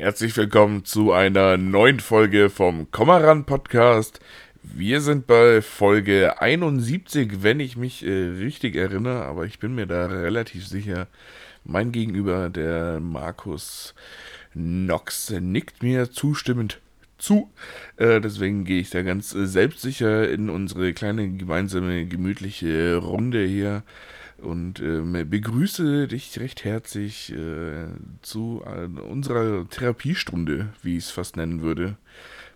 Herzlich willkommen zu einer neuen Folge vom Kommaran Podcast. Wir sind bei Folge 71, wenn ich mich äh, richtig erinnere, aber ich bin mir da relativ sicher. Mein Gegenüber, der Markus Nox, nickt mir zustimmend zu. Äh, deswegen gehe ich da ganz äh, selbstsicher in unsere kleine gemeinsame gemütliche Runde hier und äh, begrüße dich recht herzlich äh, zu äh, unserer Therapiestunde, wie ich es fast nennen würde.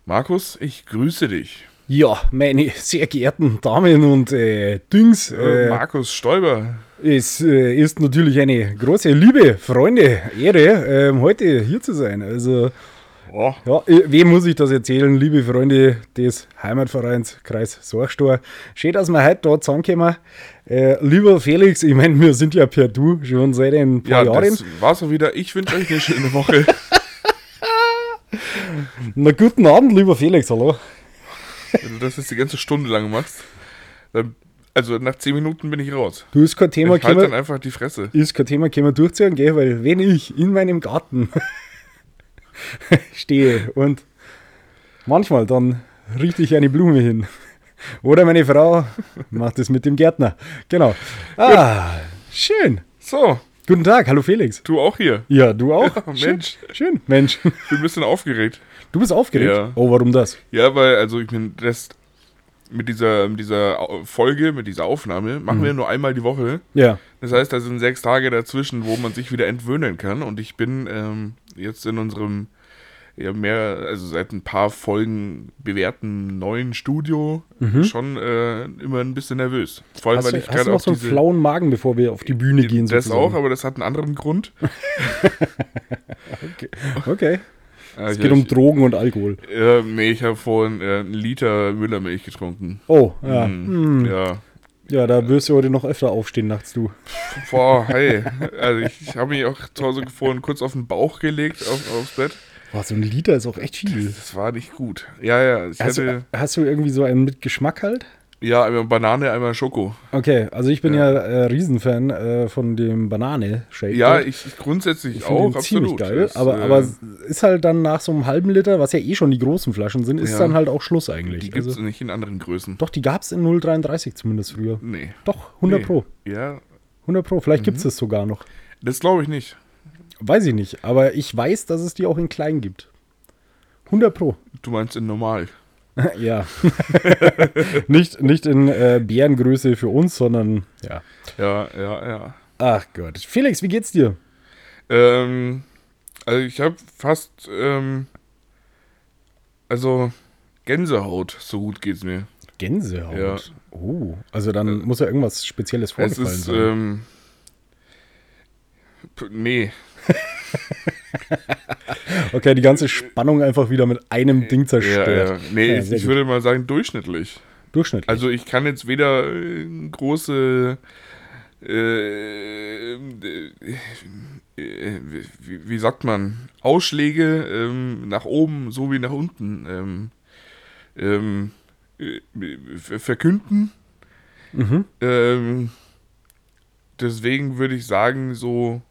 Markus, ich grüße dich. Ja, meine sehr geehrten Damen und äh, Dings. Äh, Markus Stoiber. Es äh, ist natürlich eine große Liebe, Freunde, Ehre, ähm, heute hier zu sein. Also, ja, äh, wem muss ich das erzählen, liebe Freunde des Heimatvereins Kreis Sorgstor? Schön, dass wir heute da zusammenkommen. Äh, lieber Felix, ich meine, wir sind ja per Du schon seit ein paar ja, Jahren. Das war's auch wieder. Ich wünsche euch eine schöne Woche. Na, guten Abend, lieber Felix, hallo. Wenn du das jetzt die ganze Stunde lang machst, dann, also nach 10 Minuten bin ich raus. Du ist kein Thema, ich halt dann einfach die Fresse. Ist kein Thema, können wir durchziehen, gell? Weil wenn ich in meinem Garten stehe und manchmal dann richte ich eine Blume hin. Oder meine Frau macht es mit dem Gärtner. Genau. Ah, schön. So. Guten Tag, hallo Felix. Du auch hier? Ja, du auch. Ja, Mensch. Schön. schön. Mensch. Ich bin ein bisschen aufgeregt. Du bist aufgeregt? Ja. Oh, warum das? Ja, weil, also ich bin das mit dieser, mit dieser Folge, mit dieser Aufnahme, machen mhm. wir nur einmal die Woche. Ja. Das heißt, da sind sechs Tage dazwischen, wo man sich wieder entwöhnen kann. Und ich bin ähm, jetzt in unserem ja mehr, also seit ein paar Folgen bewährten neuen Studio mhm. schon äh, immer ein bisschen nervös. Vor allem, hast weil ich gerade noch so einen flauen Magen, bevor wir auf die Bühne gehen. Das sozusagen. auch, aber das hat einen anderen Grund. okay. okay. Es geht um Drogen und Alkohol. Ja, nee, ich habe vorhin äh, einen Liter Müllermilch getrunken. Oh, ja. Mm, mm. Ja. Ja, da wirst du heute noch öfter aufstehen nachts, du. Boah, hey. Also ich, ich habe mich auch zu Hause vorhin kurz auf den Bauch gelegt, auf, aufs Bett. Boah, so ein Liter ist auch echt viel. Das, das war nicht gut. Ja, ja. Hast, du, hast, du, irgendwie so einen mit Geschmack halt? Ja, einmal Banane, einmal Schoko. Okay, also ich bin ja, ja äh, Riesenfan äh, von dem Banane-Shake. Ja, ich, ich grundsätzlich ich auch, absolut. Ziemlich geil, das, aber, äh, aber ist halt dann nach so einem halben Liter, was ja eh schon die großen Flaschen sind, ist ja. dann halt auch Schluss eigentlich. Die gibt es also, nicht in anderen Größen. Doch, die gab es in 0,33 zumindest früher. Nee. Doch, 100 nee. Pro. Ja. 100 Pro, vielleicht mhm. gibt es das sogar noch. Das glaube ich nicht. Weiß ich nicht, aber ich weiß, dass es die auch in klein gibt. 100 Pro. Du meinst in normal? ja. nicht, nicht in äh, Bärengröße für uns, sondern ja. Ja, ja, ja. Ach Gott. Felix, wie geht's dir? Ähm, also ich habe fast, ähm, also Gänsehaut, so gut geht's mir. Gänsehaut? Ja. Oh, also dann äh, muss ja irgendwas Spezielles vorgefallen es ist, sein. Ähm, nee. okay, die ganze Spannung einfach wieder mit einem Ding zerstört. Ja, ja. Nee, ja, ich, ich würde mal sagen durchschnittlich. Durchschnittlich. Also ich kann jetzt weder äh, große äh, äh, wie, wie, sagt man, Ausschläge ähm, nach oben sowie nach unten ähm, ähm, äh, verkünden. Mhm. Ähm, deswegen würde ich sagen, so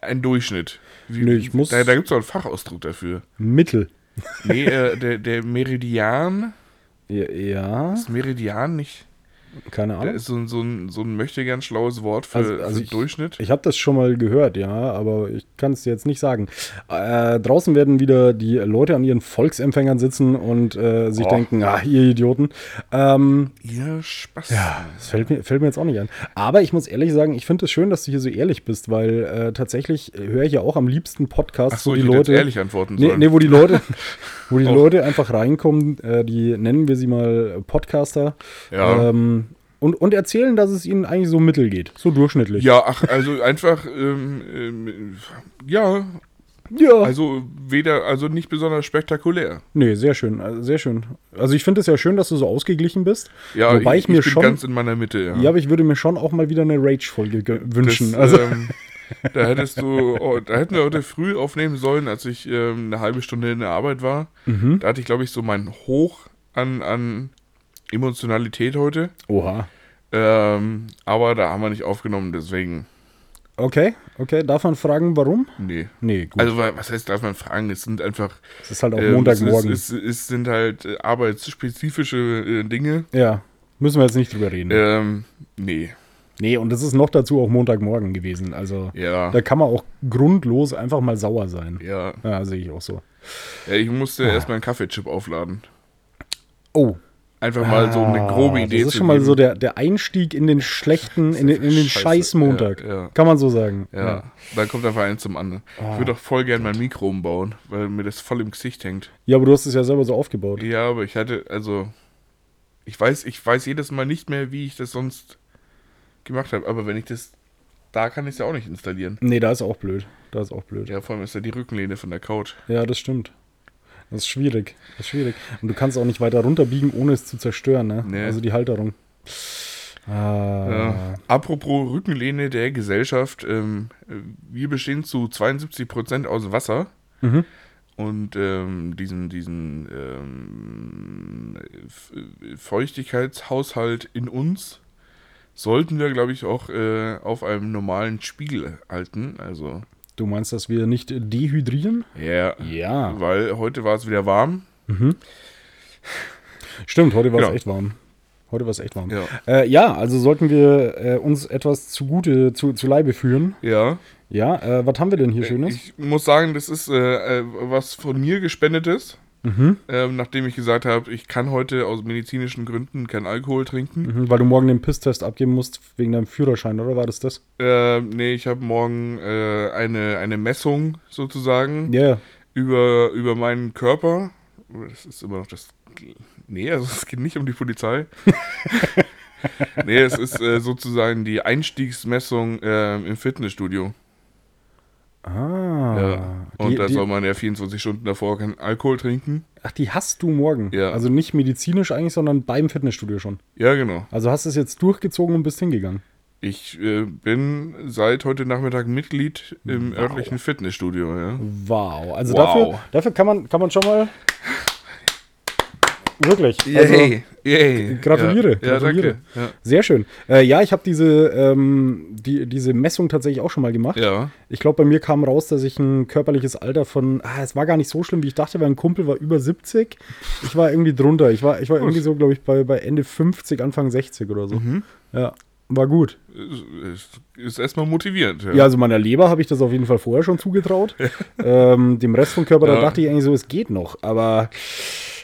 ein Durchschnitt. Wie, nee, ich muss da da gibt es auch einen Fachausdruck dafür. Mittel. Nee, äh, der, der Meridian. Ja. ja. Ist Meridian nicht. Keine Ahnung. Das ist so, so ein, so ein möchte gern schlaues Wort für, also, also für ich, Durchschnitt. Ich habe das schon mal gehört, ja, aber ich kann es jetzt nicht sagen. Äh, draußen werden wieder die Leute an ihren Volksempfängern sitzen und äh, sich oh. denken, ah, ihr Idioten. Ähm, ihr Spaß. Ja, das fällt mir, fällt mir jetzt auch nicht an. Aber ich muss ehrlich sagen, ich finde es das schön, dass du hier so ehrlich bist, weil äh, tatsächlich höre ich ja auch am liebsten Podcasts, so, wo die Leute. ehrlich antworten sollen. Nee, nee, wo die Leute, wo die oh. Leute einfach reinkommen, äh, die nennen wir sie mal Podcaster. Ja. Ähm, und, und erzählen, dass es ihnen eigentlich so mittel geht, so durchschnittlich. Ja, ach, also einfach, ähm, ähm, ja. Ja. Also weder, also nicht besonders spektakulär. Nee, sehr schön, also sehr schön. Also ich finde es ja schön, dass du so ausgeglichen bist. Ja, wobei ich, ich, mir bin schon, ganz in meiner Mitte, ja. Ja, aber ich würde mir schon auch mal wieder eine Rage-Folge wünschen. Das, also. Ähm, da hättest du, oh, da hätten wir heute früh aufnehmen sollen, als ich ähm, eine halbe Stunde in der Arbeit war. Mhm. Da hatte ich, glaube ich, so mein Hoch an, an Emotionalität heute. Oha. Ähm, aber da haben wir nicht aufgenommen, deswegen Okay, okay. Darf man fragen, warum? Nee. Nee, gut. Also, wa- was heißt, darf man fragen? Es sind einfach. es ist halt auch ähm, Montagmorgen. Es, es, es sind halt äh, arbeitsspezifische äh, Dinge. ja, müssen wir jetzt nicht drüber reden. Ähm, nee. Nee, und es ist noch dazu auch Montagmorgen gewesen. Also Ja. da kann man auch grundlos einfach mal sauer sein. Ja. Ja, sehe ich auch so. ja ich musste Ah. erstmal einen Kaffeechip aufladen. Oh, Einfach mal so eine grobe Idee Das ist schon mal so der, der Einstieg in den schlechten, in den, in den. Scheiß-Montag. Ja. Kann man so sagen. Ja, dann kommt einfach eins zum anderen. Ah. Ich würde auch voll gern mein Mikro umbauen, weil mir das voll im Gesicht hängt. ja, aber du hast es ja selber so aufgebaut. Ja, aber ich hatte, also, ich weiß, ich weiß jedes Mal nicht mehr, wie ich das sonst gemacht habe. Aber wenn ich das, da kann ich es ja auch nicht installieren. Nee, da ist auch blöd. Da ist auch blöd. Ja, vor allem ist ja die Rückenlehne von der Couch. Ja, das stimmt. Das ist schwierig. Das ist schwierig. Und du kannst auch nicht weiter runterbiegen, ohne es zu zerstören, ne? Nee. Also die Halterung. Ah. Ja. Apropos Rückenlehne der Gesellschaft, ähm, wir bestehen zu 72% aus Wasser. Mhm. Und ähm, diesen, diesen ähm, Feuchtigkeitshaushalt in uns sollten wir, glaube ich, auch äh, auf einem normalen Spiegel halten. Also, Du meinst, dass wir nicht dehydrieren? ja. Ja. Weil heute war es wieder warm. Stimmt, heute war es Genau. echt warm. Heute war es echt warm. Ja. Äh, ja, also sollten wir äh, uns etwas zugute, zu, zu Leibe führen. Ja. Ja, äh, was haben wir denn hier Schönes? Ich muss sagen, das ist äh, äh, was von mir gespendetes. Mhm. Ähm, nachdem ich gesagt habe, ich kann heute aus medizinischen Gründen keinen Alkohol trinken. Mhm, weil du morgen den Pisstest abgeben musst wegen deinem Führerschein, oder war das das? Ähm, nee, ich habe morgen äh, eine, eine Messung sozusagen Ja, über, über meinen Körper. Das ist immer noch das. Nee, also es geht nicht um die Polizei. nee, es ist äh, sozusagen die Einstiegsmessung ähm, im Fitnessstudio. Ah. ja. Und die, da die, soll man ja 24 Stunden davor keinen Alkohol trinken. ach, die hast du morgen. Ja. Also nicht medizinisch eigentlich, sondern beim Fitnessstudio schon. Ja, genau. Also hast du es jetzt durchgezogen und bist hingegangen. Ich äh, bin seit heute Nachmittag Mitglied im Wow. örtlichen Fitnessstudio. Ja. Wow. Also Wow. Dafür, dafür kann man, kann man schon mal. Wirklich. Also, yay. gratuliere, Ja, ja gratuliere. danke. Ja. sehr schön. Äh, ja, ich habe diese, ähm, die, diese Messung tatsächlich auch schon mal gemacht. ja. Ich glaube, bei mir kam raus, dass ich ein körperliches Alter von, ah, es war gar nicht so schlimm, wie ich dachte, weil ein Kumpel war über 70. Ich war irgendwie drunter. Ich war, ich war irgendwie so, glaube ich, bei, bei Ende 50, Anfang 60 oder so. Mhm. Ja, war gut. Ist, ist erstmal motivierend. Ja. Ja, also meiner Leber habe ich das auf jeden Fall vorher schon zugetraut. ähm, dem Rest vom Körper, da Ja. dachte ich eigentlich so, es geht noch. Aber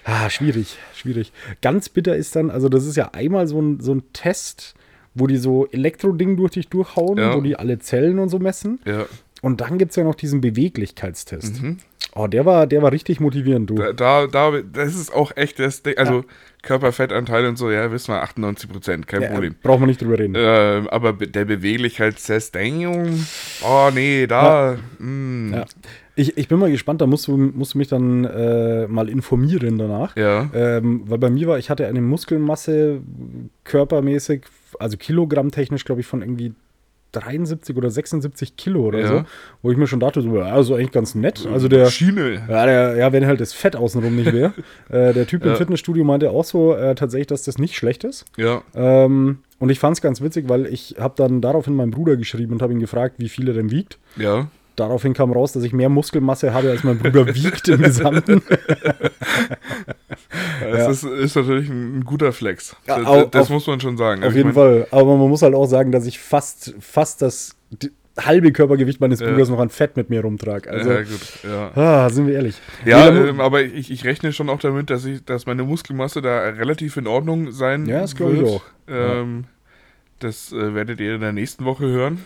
ah, schwierig, schwierig. Ganz bitter ist dann, also das ist ja einmal so ein, so ein Test, wo die so Elektroding durch dich durchhauen, Ja. wo die alle Zellen und so messen. ja. Und dann gibt es ja noch diesen Beweglichkeitstest. Mhm. Oh, der war, der war richtig motivierend, du. Da, da, da, das ist auch echt das Ding. Also Körperfettanteil und so, ja, wissen wir, 98 Prozent, kein Ja, Problem. Braucht man nicht drüber reden. Ähm, aber be- der Beweglichkeitstest, oh nee, da, mm, Ja. Ich, ich bin mal gespannt, da musst du, musst du mich dann äh, mal informieren danach. ja, Ähm, weil bei mir war, ich hatte eine Muskelmasse körpermäßig, also kilogrammtechnisch, glaube ich, von irgendwie 73 oder 76 Kilo oder Ja. so, wo ich mir schon dachte, so, ja, also eigentlich ganz nett. Also der, Schiene. ja, der, ja, wenn halt das Fett außenrum nicht wäre. äh, der Typ im Ja. Fitnessstudio meinte auch so äh, tatsächlich, dass das nicht schlecht ist. Ja, Ähm, und ich fand es ganz witzig, weil ich habe dann daraufhin meinem Bruder geschrieben und habe ihn gefragt, wie viel er denn wiegt. ja. Daraufhin kam raus, dass ich mehr Muskelmasse habe, als mein Bruder wiegt im Gesamten. Das Ja. ist, ist natürlich ein, guter Flex. Ja, das au- das auf- muss man schon sagen. Auf Also jeden mein, Fall. Aber man muss halt auch sagen, dass ich fast, fast das halbe Körpergewicht meines Ja. Bruders noch an Fett mit mir rumtrage. Also, ja, gut, ja. ah, sind wir ehrlich. Ja, Nee, ähm, aber ich, ich rechne schon auch damit, dass ich, dass meine Muskelmasse da relativ in Ordnung sein Ja, das glaub ich wird. auch. Ähm, Das äh, werdet ihr in der nächsten Woche hören.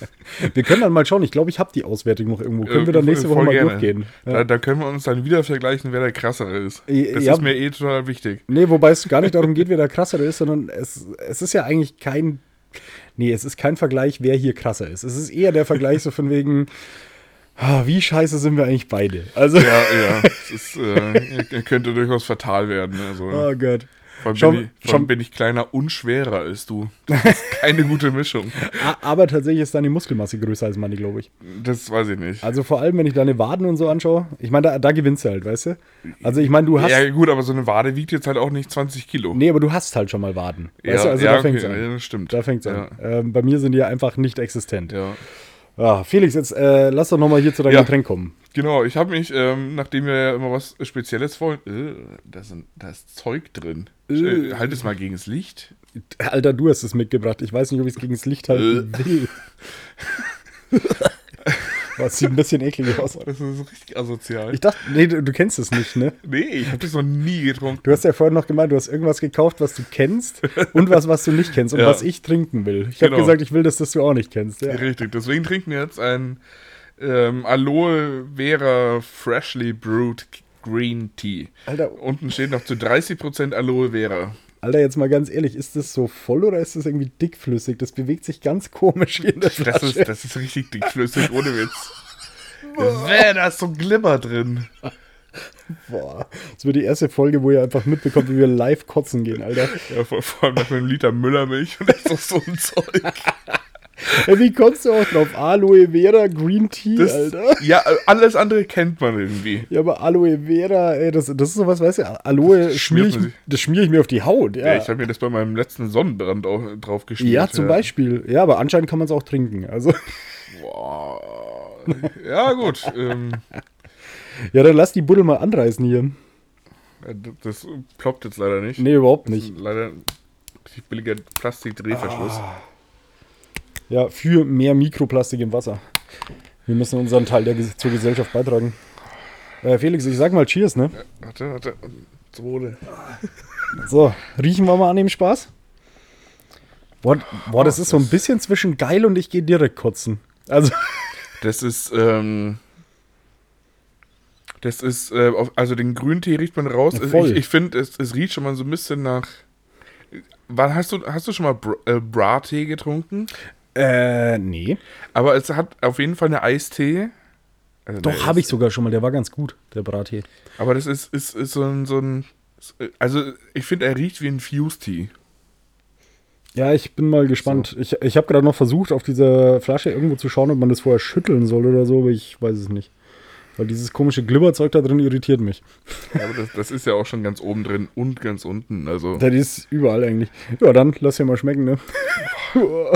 wir können dann mal schauen. Ich glaube, ich habe die Auswertung noch irgendwo. Können Äh, wir dann nächste Woche mal gerne. durchgehen? Da, Ja. da können wir uns dann wieder vergleichen, wer der krassere ist. Äh, Das ja. ist mir eh total wichtig. Nee, wobei es gar nicht darum geht, wer der krassere ist, sondern es, es ist ja eigentlich kein. Nee, es ist kein Vergleich, wer hier krasser ist. Es ist eher der Vergleich so von wegen, ah, wie scheiße sind wir eigentlich beide? Also, Ja, ja. Es ist, äh, könnte durchaus fatal werden. Also, oh Gott. Vor allem schon- bin, ich, schon- bin ich kleiner und schwerer als du. Das ist keine gute Mischung. Aber tatsächlich ist deine Muskelmasse größer als meine, glaube ich. Das weiß ich nicht. Also vor allem, wenn ich deine Waden und so anschaue. Ich meine, da, da gewinnst du halt, weißt du? Also ich meine, du hast. Ja, gut, aber so eine Wade wiegt jetzt halt auch nicht 20 Kilo. Nee, aber du hast halt schon mal Waden. Weißt ja, du, also ja, da fängt's okay, an. ja, stimmt. Da fängt's ja. an. Ähm, bei mir sind die ja einfach nicht existent. Ja. Ah, Felix, jetzt äh, lass doch nochmal hier zu deinem Ja. Getränk kommen. Genau, ich habe mich, ähm, nachdem wir ja immer was Spezielles wollen. Äh, da, sind, da ist Zeug drin. Äh. Äh, halt es mal gegen das Licht. Alter, du hast es mitgebracht. Ich weiß nicht, ob ich es gegen das Licht halten Äh. will. Was sieht ein bisschen eklig aus. Das ist richtig asozial. Ich dachte, nee, du, du kennst es nicht, ne? nee, ich habe das noch nie getrunken. Du hast ja vorhin noch gemeint, du hast irgendwas gekauft, was du kennst und was, was du nicht kennst und Ja. was ich trinken will. Ich habe Genau. gesagt, ich will das, das du auch nicht kennst. Ja. Richtig, deswegen trinken wir jetzt ein ähm, Aloe Vera Freshly Brewed Green Tea. Alter, Unten steht noch zu 30% Aloe Vera. Alter, jetzt mal ganz ehrlich, ist das so voll oder ist das irgendwie dickflüssig? Das bewegt sich ganz komisch hier in der Das Flasche. ist, das ist richtig dickflüssig, ohne Witz. Wäh, da ist so Glimmer drin. Boah, das wird die erste Folge, wo ihr einfach mitbekommt, wie wir live kotzen gehen, Alter. Ja, vor, vor allem nach einem Liter Müllermilch und das ist doch so ein Zeug. Wie kommst du auch drauf? Aloe Vera Green Tea, Das, Alter. ja, alles andere kennt man irgendwie. Ja, aber Aloe Vera, ey, das, das ist sowas, weißt du, Aloe Das schmier schmiert ich, das mir auf die Haut, ja. Ja, Ja, ich habe mir das bei meinem letzten Sonnenbrand auch drauf geschmiert. zum Beispiel. Ja, aber anscheinend kann man es auch trinken. Also, Boah. Ja, gut. Ähm, ja, dann lass die Buddel mal anreißen hier. das ploppt jetzt leider nicht. Nee, überhaupt nicht. Leider billiger Plastikdrehverschluss. Ah. Ja, für mehr Mikroplastik im Wasser. Wir müssen unseren Teil der, zur Gesellschaft beitragen. Äh, Felix, ich sag mal Cheers, ne? Warte, warte. Zweite. So, riechen wir mal an dem Spaß? Boah, boah das ist so ein bisschen zwischen geil und ich gehe direkt kotzen. Also, Das ist, ähm. Das ist, äh, also den Grüntee riecht man raus. Ja, voll. ich ich finde, es, es riecht schon mal so ein bisschen nach. Wann hast du, hast du schon mal Br äh, Bra-Tee getrunken? Äh, nee. Aber es hat auf jeden Fall eine Eistee. Also Doch, habe ich sogar schon mal. Der war ganz gut, der Brattee. Aber das ist, ist, ist so ein, so ein. Also, ich finde, er riecht wie ein Fuse-Tee. Ja, ich bin mal gespannt. Ich, ich habe gerade noch versucht, auf dieser Flasche irgendwo zu schauen, ob man das vorher schütteln soll oder so, aber ich weiß es nicht. Weil dieses komische Glibberzeug da drin irritiert mich. Aber das, das ist ja auch schon ganz oben drin und ganz unten. Also, Das ist überall eigentlich. Ja, dann lass dir mal schmecken, ne?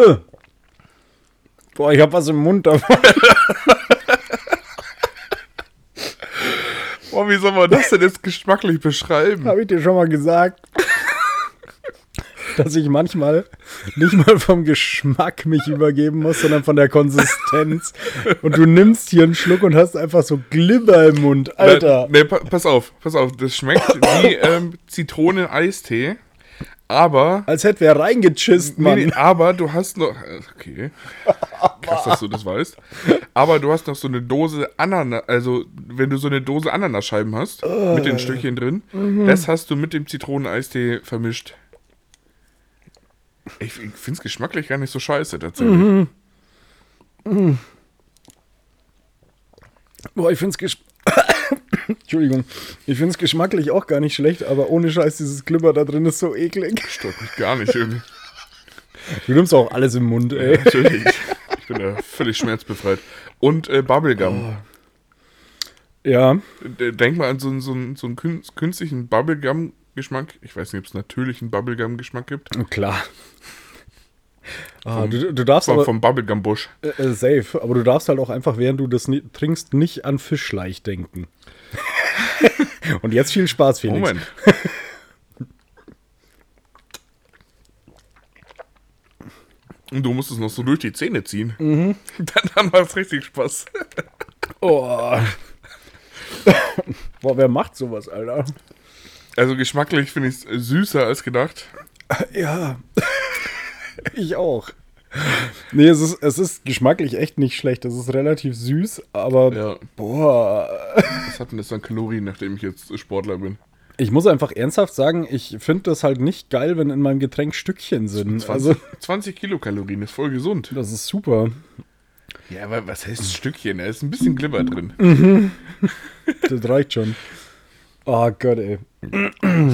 Äh. Boah, ich hab was im Mund davon. oh, wie soll man das denn jetzt geschmacklich beschreiben? Habe ich dir schon mal gesagt, dass ich manchmal nicht mal vom Geschmack mich übergeben muss, sondern von der Konsistenz. Und du nimmst hier einen Schluck und hast einfach so Glibber im Mund. Alter. Ne, pa pass auf, pass auf. Das schmeckt wie ähm, Zitronen-Eistee. Aber. Als hätte wer reingechißt, Nee, Mann. nee, aber du hast noch. äh, Okay. Krass, dass du das weißt. Aber du hast noch so eine Dose Ananas. Also, wenn du so eine Dose Ananascheiben hast, mit den Stückchen drin, das hast du mit dem Zitroneneistee vermischt. Ich, finde es geschmacklich gar nicht so scheiße, tatsächlich. Boah, ich find's gesch Entschuldigung. Ich find's geschmacklich auch gar nicht schlecht, aber ohne Scheiß, dieses Glibber da drin ist so eklig. Stört mich gar nicht irgendwie. Du nimmst auch alles im Mund, ey. Natürlich. Ich bin da völlig schmerzbefreit. Und äh, Bubblegum. Ja. D- Denk mal an so, einen- so, so einen kün- künstlichen Bubblegum-Geschmack. Ich weiß nicht, ob es natürlichen Bubblegum-Geschmack gibt. Klar. Ah, du, du darfst Vom, aber, vom Bubblegum-Busch. äh, äh, safe, aber du darfst halt auch einfach, während du das trinkst, nicht an Fischleich denken. Und jetzt viel Spaß, Felix. Moment. Und du musst es noch so durch die Zähne ziehen. Mhm. Dann, dann macht es richtig Spaß. Oh. Boah, wer macht sowas, Alter? Also geschmacklich finde ich es süßer als gedacht. Ja. ich auch. Nee, es ist, es ist geschmacklich echt nicht schlecht. Es ist relativ süß, aber Ja. boah. Was hat denn das an Kalorien, nachdem ich jetzt Sportler bin? Ich muss einfach ernsthaft sagen, ich finde das halt nicht geil, wenn in meinem Getränk Stückchen sind. 20, Also, 20 Kilokalorien, ist voll gesund. das ist super. Ja, aber was heißt Stückchen? Da ist ein bisschen Glibber drin. Das reicht schon. Oh Gott, ey.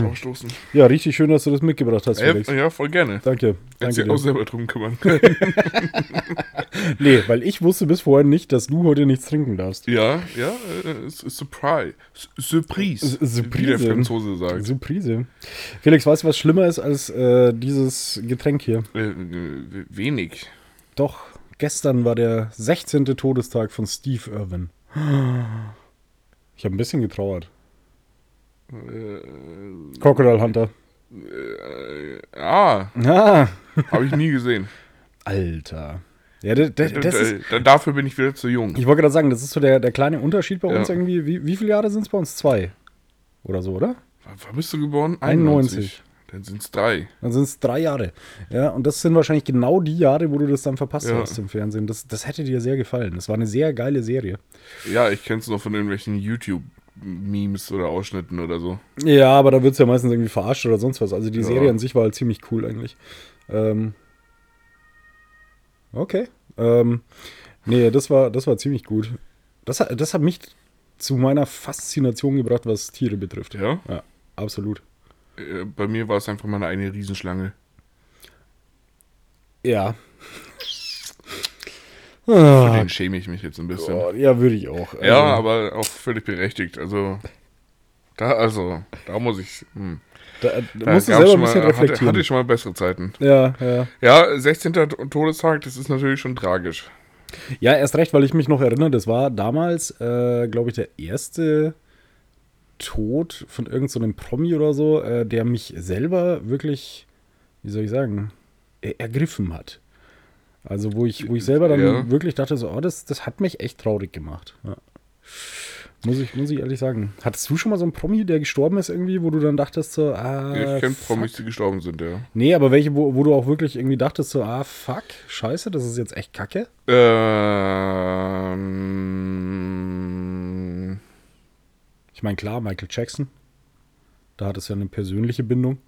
Aufstoßen. Ja, richtig schön, dass du das mitgebracht hast, Äh, Felix. ja, voll gerne. Danke. Hätte Danke sich auch selber drum kümmern. Nee, weil ich wusste bis vorhin nicht, dass du heute nichts trinken darfst. ja, ja, äh, Surprise. Surprise. Surprise. Wie der Franzose sagt. Surprise. Felix, weißt du, was schlimmer ist als äh, dieses Getränk hier? Äh, äh, wenig. Doch, gestern war der 16. Todestag von Steve Irwin. Ich habe ein bisschen getrauert. Äh, Crocodile Hunter. äh, ah, Ah, habe ich nie gesehen. Alter. Ja, das, das, das ist, Äh, da- dafür bin ich wieder zu jung. ich wollte gerade sagen, das ist so der, der kleine Unterschied bei uns Ja. irgendwie. Wie, wie viele Jahre sind es bei uns? Zwei. Oder so, oder? Wann bist du geboren? 91. Dann sind es drei. Dann sind es drei Jahre. Ja, und das sind wahrscheinlich genau die Jahre, wo du das dann verpasst Ja. hast im Fernsehen. Das, das hätte dir sehr gefallen. Das war eine sehr geile Serie. Ja, ich kenne es noch von irgendwelchen YouTube-Memes oder Ausschnitten oder so. Ja, aber da wird es ja meistens irgendwie verarscht oder sonst was. Also die Ja. Serie an sich war halt ziemlich cool eigentlich. Ähm, okay. Ähm, nee, das war, das war ziemlich gut. Das, hat- das hat mich zu meiner Faszination gebracht, was Tiere betrifft. Ja? Ja, absolut. Äh, Bei mir war es einfach mal eine Riesenschlange. Ja. Für Ah, den schäme ich mich jetzt ein bisschen. Gott, ja, würde ich auch. Ja, Also, aber auch völlig berechtigt. Also, da, also, da muss ich. Hm. da, Da da musst du selber ein bisschen mal, hatte, reflektieren. hatte ich schon mal bessere Zeiten. ja, ja. Ja, 16. Todestag, das ist natürlich schon tragisch. Ja, erst recht, weil ich mich noch erinnere, das war damals, äh, glaube ich, der erste Tod von irgendeinem so einem Promi oder so, äh, der mich selber wirklich, wie soll ich sagen, er ergriffen hat. Also wo ich, wo ich selber dann Ja. wirklich dachte, so, oh, das, das hat mich echt traurig gemacht. Ja. Muss, ich, muss ich ehrlich sagen. Hattest du schon mal so einen Promi, der gestorben ist irgendwie, wo du dann dachtest so, ah, ich kenne. Promis, die gestorben sind, ja. Nee, aber welche, wo, wo du auch wirklich irgendwie dachtest so, ah, fuck, scheiße, das ist jetzt echt kacke? Ähm, Ich meine, klar, Michael Jackson. Da hat es ja eine persönliche Bindung.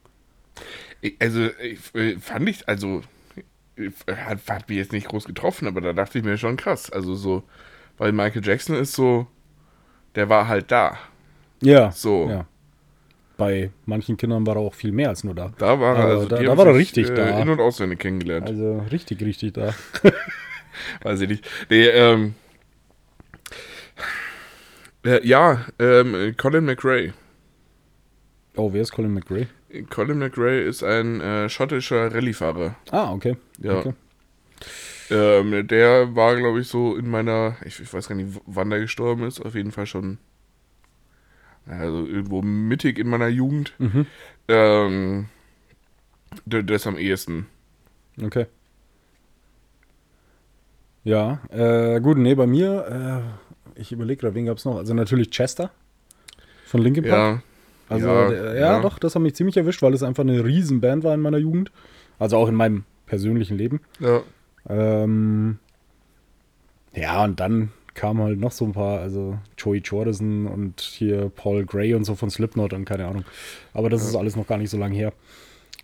also, ich, äh, fand ich, also, hat, hat mich jetzt nicht groß getroffen, aber da dachte ich mir schon krass. Also, so, weil Michael Jackson ist so, der war halt da. Ja. So. Ja. Bei manchen Kindern war er auch viel mehr als nur da. Da war er, also, da- da war er sich, richtig äh, da. In- und auswendig kennengelernt. Also richtig, richtig da. Weiß ich nicht. Nee, ähm. Äh, ja, ähm, Colin McRae. Oh, wer ist Colin McRae? Colin McRae ist ein äh, schottischer Rallyefahrer. Ah, okay. Ja. Okay. Ähm, der war, glaube ich, so in meiner, ich, ich weiß gar nicht, wann der gestorben ist, auf jeden Fall schon, also irgendwo mittig in meiner Jugend. Mhm. Ähm, ist am ehesten. Okay. Ja, äh, gut, nee, bei mir, äh, ich überlege gerade, wen gab es noch? Also natürlich Chester von Linkin Park. Ja. Also, ja, ja, ja. doch, das hat mich ziemlich erwischt, weil es einfach eine Riesenband war in meiner Jugend. Also auch in meinem persönlichen Leben. Ja. Ähm, ja, und dann kamen halt noch so ein paar, also Joey Jordison und hier Paul Gray und so von Slipknot und keine Ahnung. Aber das ist alles noch gar nicht so lange her.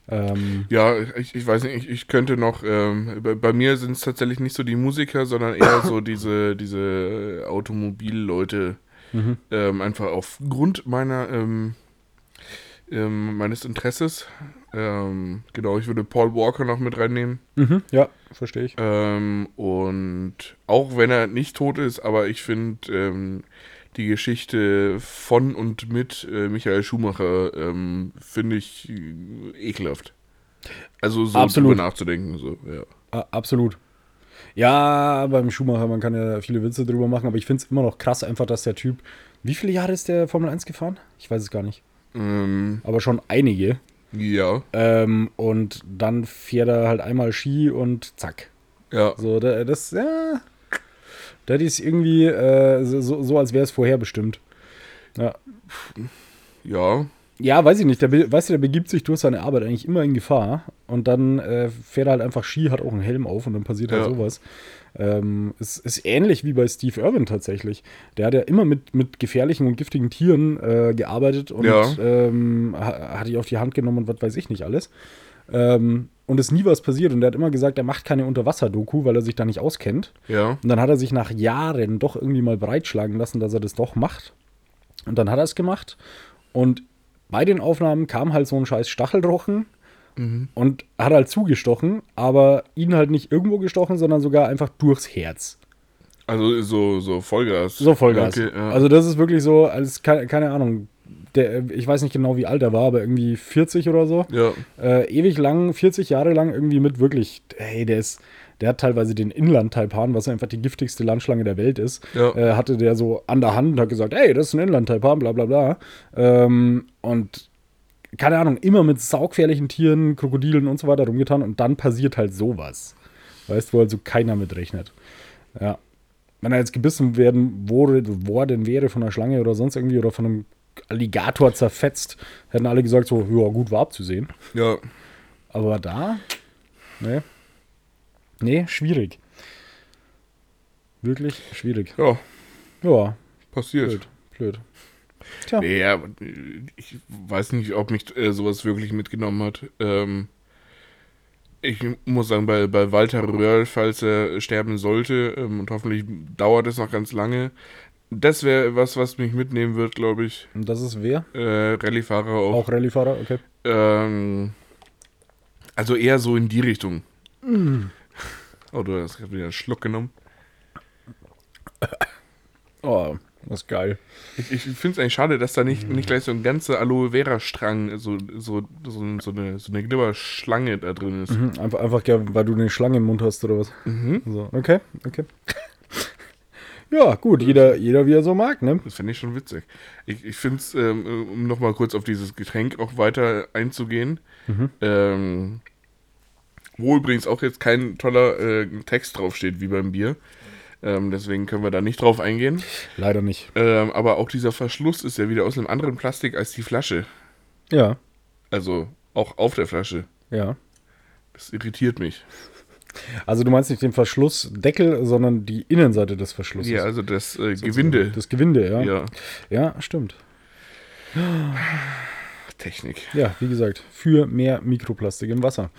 Ähm, Ja, ich, ich weiß nicht, ich, ich könnte noch, ähm, bei, bei mir sind es tatsächlich nicht so die Musiker, sondern eher so diese, diese Automobilleute, mhm. ähm, einfach aufgrund meiner, ähm, ähm, meines Interesses. Ähm, genau, ich würde Paul Walker noch mit reinnehmen. Mhm, ja, verstehe ich. Ähm, und auch wenn er nicht tot ist, aber ich finde ähm, die Geschichte von und mit äh, Michael Schumacher ähm, finde ich äh, ekelhaft. Also so Absolut. drüber nachzudenken. So, ja. Absolut. Ja, beim Schumacher, man kann ja viele Witze drüber machen, aber ich finde es immer noch krass einfach, dass der Typ. Wie viele Jahre ist der Formel 1 gefahren? Ich weiß es gar nicht. Ähm, Aber schon einige. ja, Ähm, und dann fährt er halt einmal Ski und zack. ja, So, da- das, ja. Das ist irgendwie äh, so, so, als wäre es vorherbestimmt. Ja. ja, ja, weiß ich nicht. Der, weißt du, der begibt sich durch seine Arbeit eigentlich immer in Gefahr. Und dann äh, fährt er halt einfach Ski, hat auch einen Helm auf und dann passiert halt Ja. sowas. Ähm, es ist ähnlich wie bei Steve Irwin tatsächlich. Der hat ja immer mit, mit gefährlichen und giftigen Tieren äh, gearbeitet und Ja. ähm, ha- hat die auf die Hand genommen und was weiß ich nicht alles. Ähm, und es ist nie was passiert. Und er hat immer gesagt, er macht keine Unterwasser-Doku, weil er sich da nicht auskennt. ja, Und dann hat er sich nach Jahren doch irgendwie mal breitschlagen lassen, dass er das doch macht. Und dann hat er es gemacht. Und bei den Aufnahmen kam halt so ein scheiß Stachelrochen und hat halt zugestochen, aber ihn halt nicht irgendwo gestochen, sondern sogar einfach durchs Herz. Also so, so Vollgas. So Vollgas. Okay, ja. Also das ist wirklich so, als keine, keine Ahnung, der, ich weiß nicht genau, wie alt er war, aber irgendwie 40 oder so. ja. Äh, ewig lang, 40 Jahre lang irgendwie mit wirklich, hey, der ist, der hat teilweise den Inland-Taipan, was einfach die giftigste Landschlange der Welt ist, Ja. äh, hatte der so an der Hand und hat gesagt, hey, das ist ein Inland-Taipan, bla bla bla. Ähm, und keine Ahnung, immer mit saugefährlichen Tieren, Krokodilen und so weiter rumgetan und dann passiert halt sowas. Weißt du, wo also keiner mit rechnet. Ja. Wenn er jetzt gebissen werden worden wäre von einer Schlange oder sonst irgendwie oder von einem Alligator zerfetzt, hätten alle gesagt so, ja gut, war abzusehen. Ja. Aber da, ne? Nee, schwierig. Wirklich schwierig. Ja, Ja, passiert. blöd, blöd. Tja, Nee, ja, äh, ich weiß nicht, ob mich äh, sowas wirklich mitgenommen hat. Ähm, ich muss sagen, bei, bei Walter Röhrl, falls er sterben sollte, ähm, und hoffentlich dauert es noch ganz lange, das wäre was, was mich mitnehmen wird, glaube ich. und das ist wer? Äh, Rallyefahrer auch. Auch Rallyefahrer, okay. Ähm, also eher so in die Richtung. Oh, du hast gerade wieder einen Schluck genommen. Oh, das ist geil. Ich, ich finde es eigentlich schade, dass da nicht, nicht gleich so ein ganzer Aloe Vera Strang, so, so, so, so eine, so eine Glibberschlange da drin ist. Mhm, einfach, einfach weil du eine Schlange im Mund hast oder was. Mhm. So, okay, okay. ja, gut, jeder, jeder wie er so mag, ne? Das fände ich schon witzig. Ich, ich finde es, ähm, um nochmal kurz auf dieses Getränk auch weiter einzugehen, ähm, wo übrigens auch jetzt kein toller äh, Text draufsteht wie beim Bier. Ähm, deswegen können wir da nicht drauf eingehen. Leider nicht. Ähm, aber auch dieser Verschluss ist ja wieder aus einem anderen Plastik als die Flasche. Ja, Also auch auf der Flasche. ja. Das irritiert mich. Also du meinst nicht den Verschlussdeckel, sondern die Innenseite des Verschlusses. Ja, also das äh, Gewinde. Das Gewinde, ja. Ja, Ja, stimmt. Technik. Ja, wie gesagt, für mehr Mikroplastik im Wasser.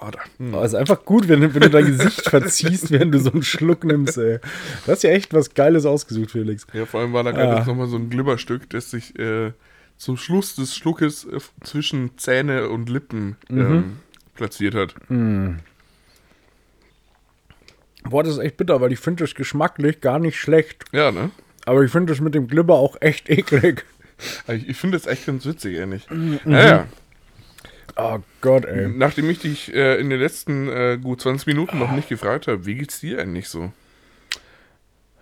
Oh, da. Hm. Es ist einfach gut, wenn, wenn du dein Gesicht verziehst, während du so einen Schluck nimmst, ey. Du hast ja echt was Geiles ausgesucht, Felix. Ja, vor allem war da gerade Ah. nochmal so ein Glibberstück, das sich äh, zum Schluss des Schluckes äh, zwischen Zähne und Lippen Mhm. ähm, platziert hat. Boah, das ist echt bitter, weil ich finde das geschmacklich gar nicht schlecht. Ja, ne? Aber ich finde das mit dem Glibber auch echt eklig. Ich, ich finde das echt ganz witzig, ehrlich. Mhm. Naja, Oh Gott, ey. nachdem ich dich äh, in den letzten äh, gut 20 Minuten noch nicht gefragt habe, wie geht's dir eigentlich so?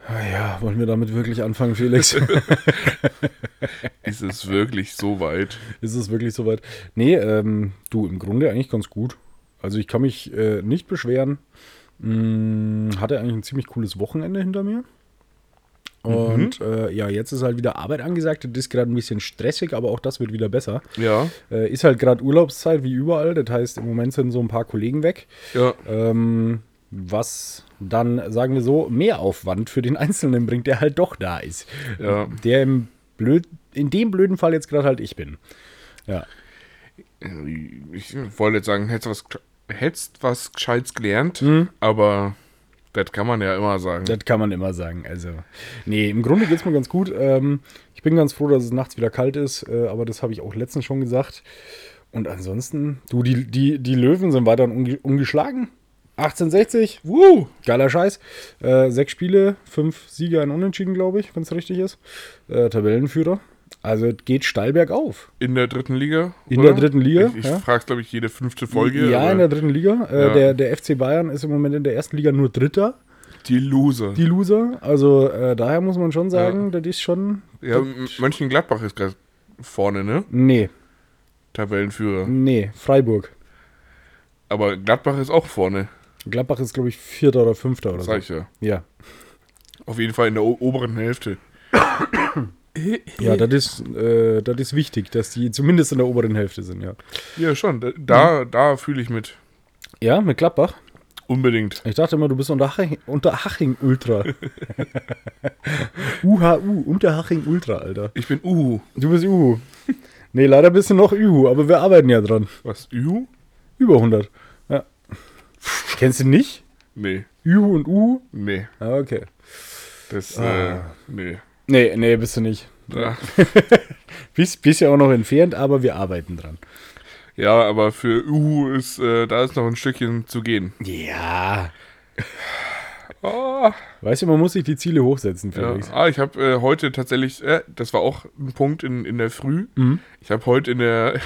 Ah Ja, wollen wir damit wirklich anfangen, Felix? Ist es wirklich so weit? ist es wirklich soweit? Nee, ähm, du, im Grunde eigentlich ganz gut. Also ich kann mich äh, nicht beschweren. Hm, hatte eigentlich ein ziemlich cooles Wochenende hinter mir. Und äh, ja, jetzt ist halt wieder Arbeit angesagt. Das ist gerade ein bisschen stressig, aber auch das wird wieder besser. Ja, Äh, ist halt gerade Urlaubszeit wie überall. Das heißt, im Moment sind so ein paar Kollegen weg. ja. Ähm, was dann, sagen wir so, mehr Aufwand für den Einzelnen bringt, der halt doch da ist. Ja. Der im blöd, in dem blöden Fall jetzt gerade halt ich bin. Ja. Ich wollte jetzt sagen, hättest was, hättest was Gescheites gelernt, Mhm. aber das kann man ja immer sagen. Das kann man immer sagen. Also, nee, im Grunde geht es mir ganz gut. Ähm, ich bin ganz froh, dass es nachts wieder kalt ist, äh, aber das habe ich auch letztens schon gesagt. Und ansonsten, du, die, die, die Löwen sind weiterhin unge ungeschlagen. 1860, wuh, geiler Scheiß. Äh, sechs Spiele, fünf Siege, ein Unentschieden, glaube ich, wenn es richtig ist. Äh, Tabellenführer. Also es geht steil bergauf. In der dritten Liga? In oder? der dritten Liga, Ich, ich ja. frage glaube ich, jede fünfte Folge. ja, in der dritten Liga. Äh, Ja. der, der FC Bayern ist im Moment in der ersten Liga nur Dritter. die Loser. Die Loser. Also äh, daher muss man schon sagen, das ist schon. ja, Mönchengladbach ist gerade vorne, ne? Nee, Tabellenführer. nee, Freiburg. Aber Gladbach ist auch vorne, Gladbach ist, glaube ich, Vierter oder Fünfter oder das so. sag ich ja. Ja. Auf jeden Fall in der oberen Hälfte. Ja, das ist, äh, das ist wichtig, dass die zumindest in der oberen Hälfte sind, ja. Ja, schon. Da, da, da fühle ich mit. Ja, mit Gladbach. Unbedingt. Ich dachte immer, du bist unter Haching, unter Haching Ultra. UHU, unter Haching Ultra, Alter. Ich bin Uhu. Du bist Uhu. Nee, leider bist du noch Uhu, aber wir arbeiten ja dran. Was? Uhu? Über 100. Ja. Kennst du nicht? Nee. Uhu und Uhu? Nee. Ah, okay. Das, Ah. äh, nee. Nee, nee, bist du nicht. Ja. bis, bis ja auch noch entfernt, aber wir arbeiten dran. Ja, aber für Uhu ist, äh, da ist noch ein Stückchen zu gehen. Ja. Oh, Weißt du, man muss sich die Ziele hochsetzen, ja. Felix. Ah, ich habe äh, heute tatsächlich, äh, das war auch ein Punkt in, in der Früh. Mhm. Ich habe heute in der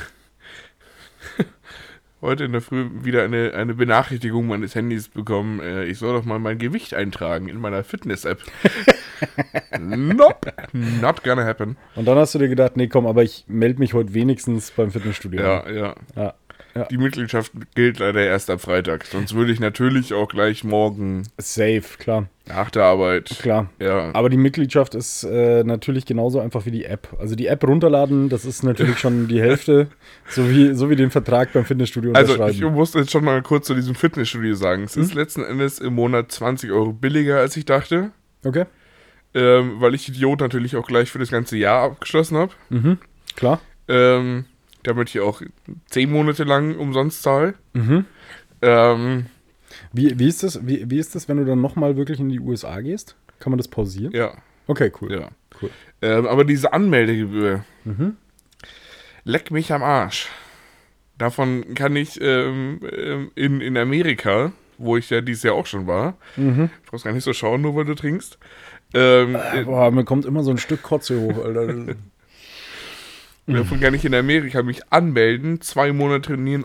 heute in der Früh wieder eine, eine Benachrichtigung meines Handys bekommen. Äh, ich soll doch mal mein Gewicht eintragen in meiner Fitness-App. nope, not gonna happen. Und dann hast du dir gedacht, nee, komm, aber ich melde mich heute wenigstens beim Fitnessstudio. Ja, ja. ja. Ja. Die Mitgliedschaft gilt leider erst ab Freitag. Sonst würde ich natürlich auch gleich morgen Safe, klar, nach der Arbeit. klar. Ja. Aber die Mitgliedschaft ist äh, natürlich genauso einfach wie die App. Also die App runterladen, das ist natürlich schon die Hälfte, so wie, so wie den Vertrag beim Fitnessstudio Also unterschreiben. ich muss jetzt schon mal kurz zu diesem Fitnessstudio sagen. Es Hm? ist letzten Endes im Monat 20 Euro billiger, als ich dachte. okay, Ähm, weil ich Idiot natürlich auch gleich für das ganze Jahr abgeschlossen habe. mhm. klar. Ähm, damit ich auch 10 Monate lang umsonst zahle. Mhm. Ähm, Wie, wie, ist das, wie, wie ist das, wenn du dann nochmal wirklich in die USA gehst? Kann man das pausieren? ja, Okay, cool. ja. Cool. Ähm, aber diese Anmeldegebühr, Mhm. leck mich am Arsch. Davon kann ich ähm, ähm, in, in Amerika, wo ich ja dieses Jahr auch schon war, Mhm. ich brauch's gar nicht so schauen, nur weil du trinkst. Ähm, äh, Boah, mir kommt immer so ein Stück Kotze hoch, Alter. Davon kann ich in Amerika mich anmelden, zwei Monate trainieren,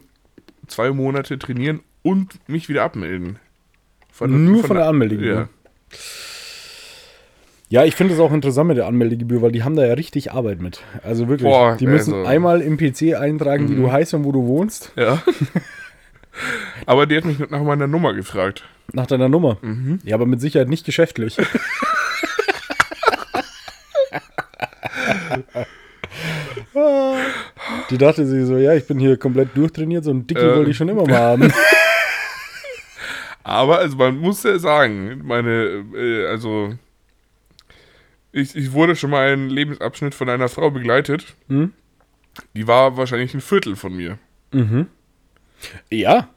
zwei Monate trainieren und mich wieder abmelden. Nur von der Anmeldegebühr. Ja. Ja, ich finde es auch interessant mit der Anmeldegebühr, weil die haben da ja richtig Arbeit mit. Also wirklich. Boah, die müssen also- einmal im PC eintragen, wie du heißt und wo du wohnst, ja. Aber die hat mich nach meiner Nummer gefragt. nach deiner Nummer. Mhm. Ja, aber mit Sicherheit nicht geschäftlich. die dachte sich so, ja, ich bin hier komplett durchtrainiert, so ein Dickel Äh. wollte ich schon immer mal haben. Aber also man muss ja sagen, meine, äh, also ich, ich wurde schon mal einen Lebensabschnitt von einer Frau begleitet. Hm? Die war wahrscheinlich ein Viertel von mir. Mhm. Ja,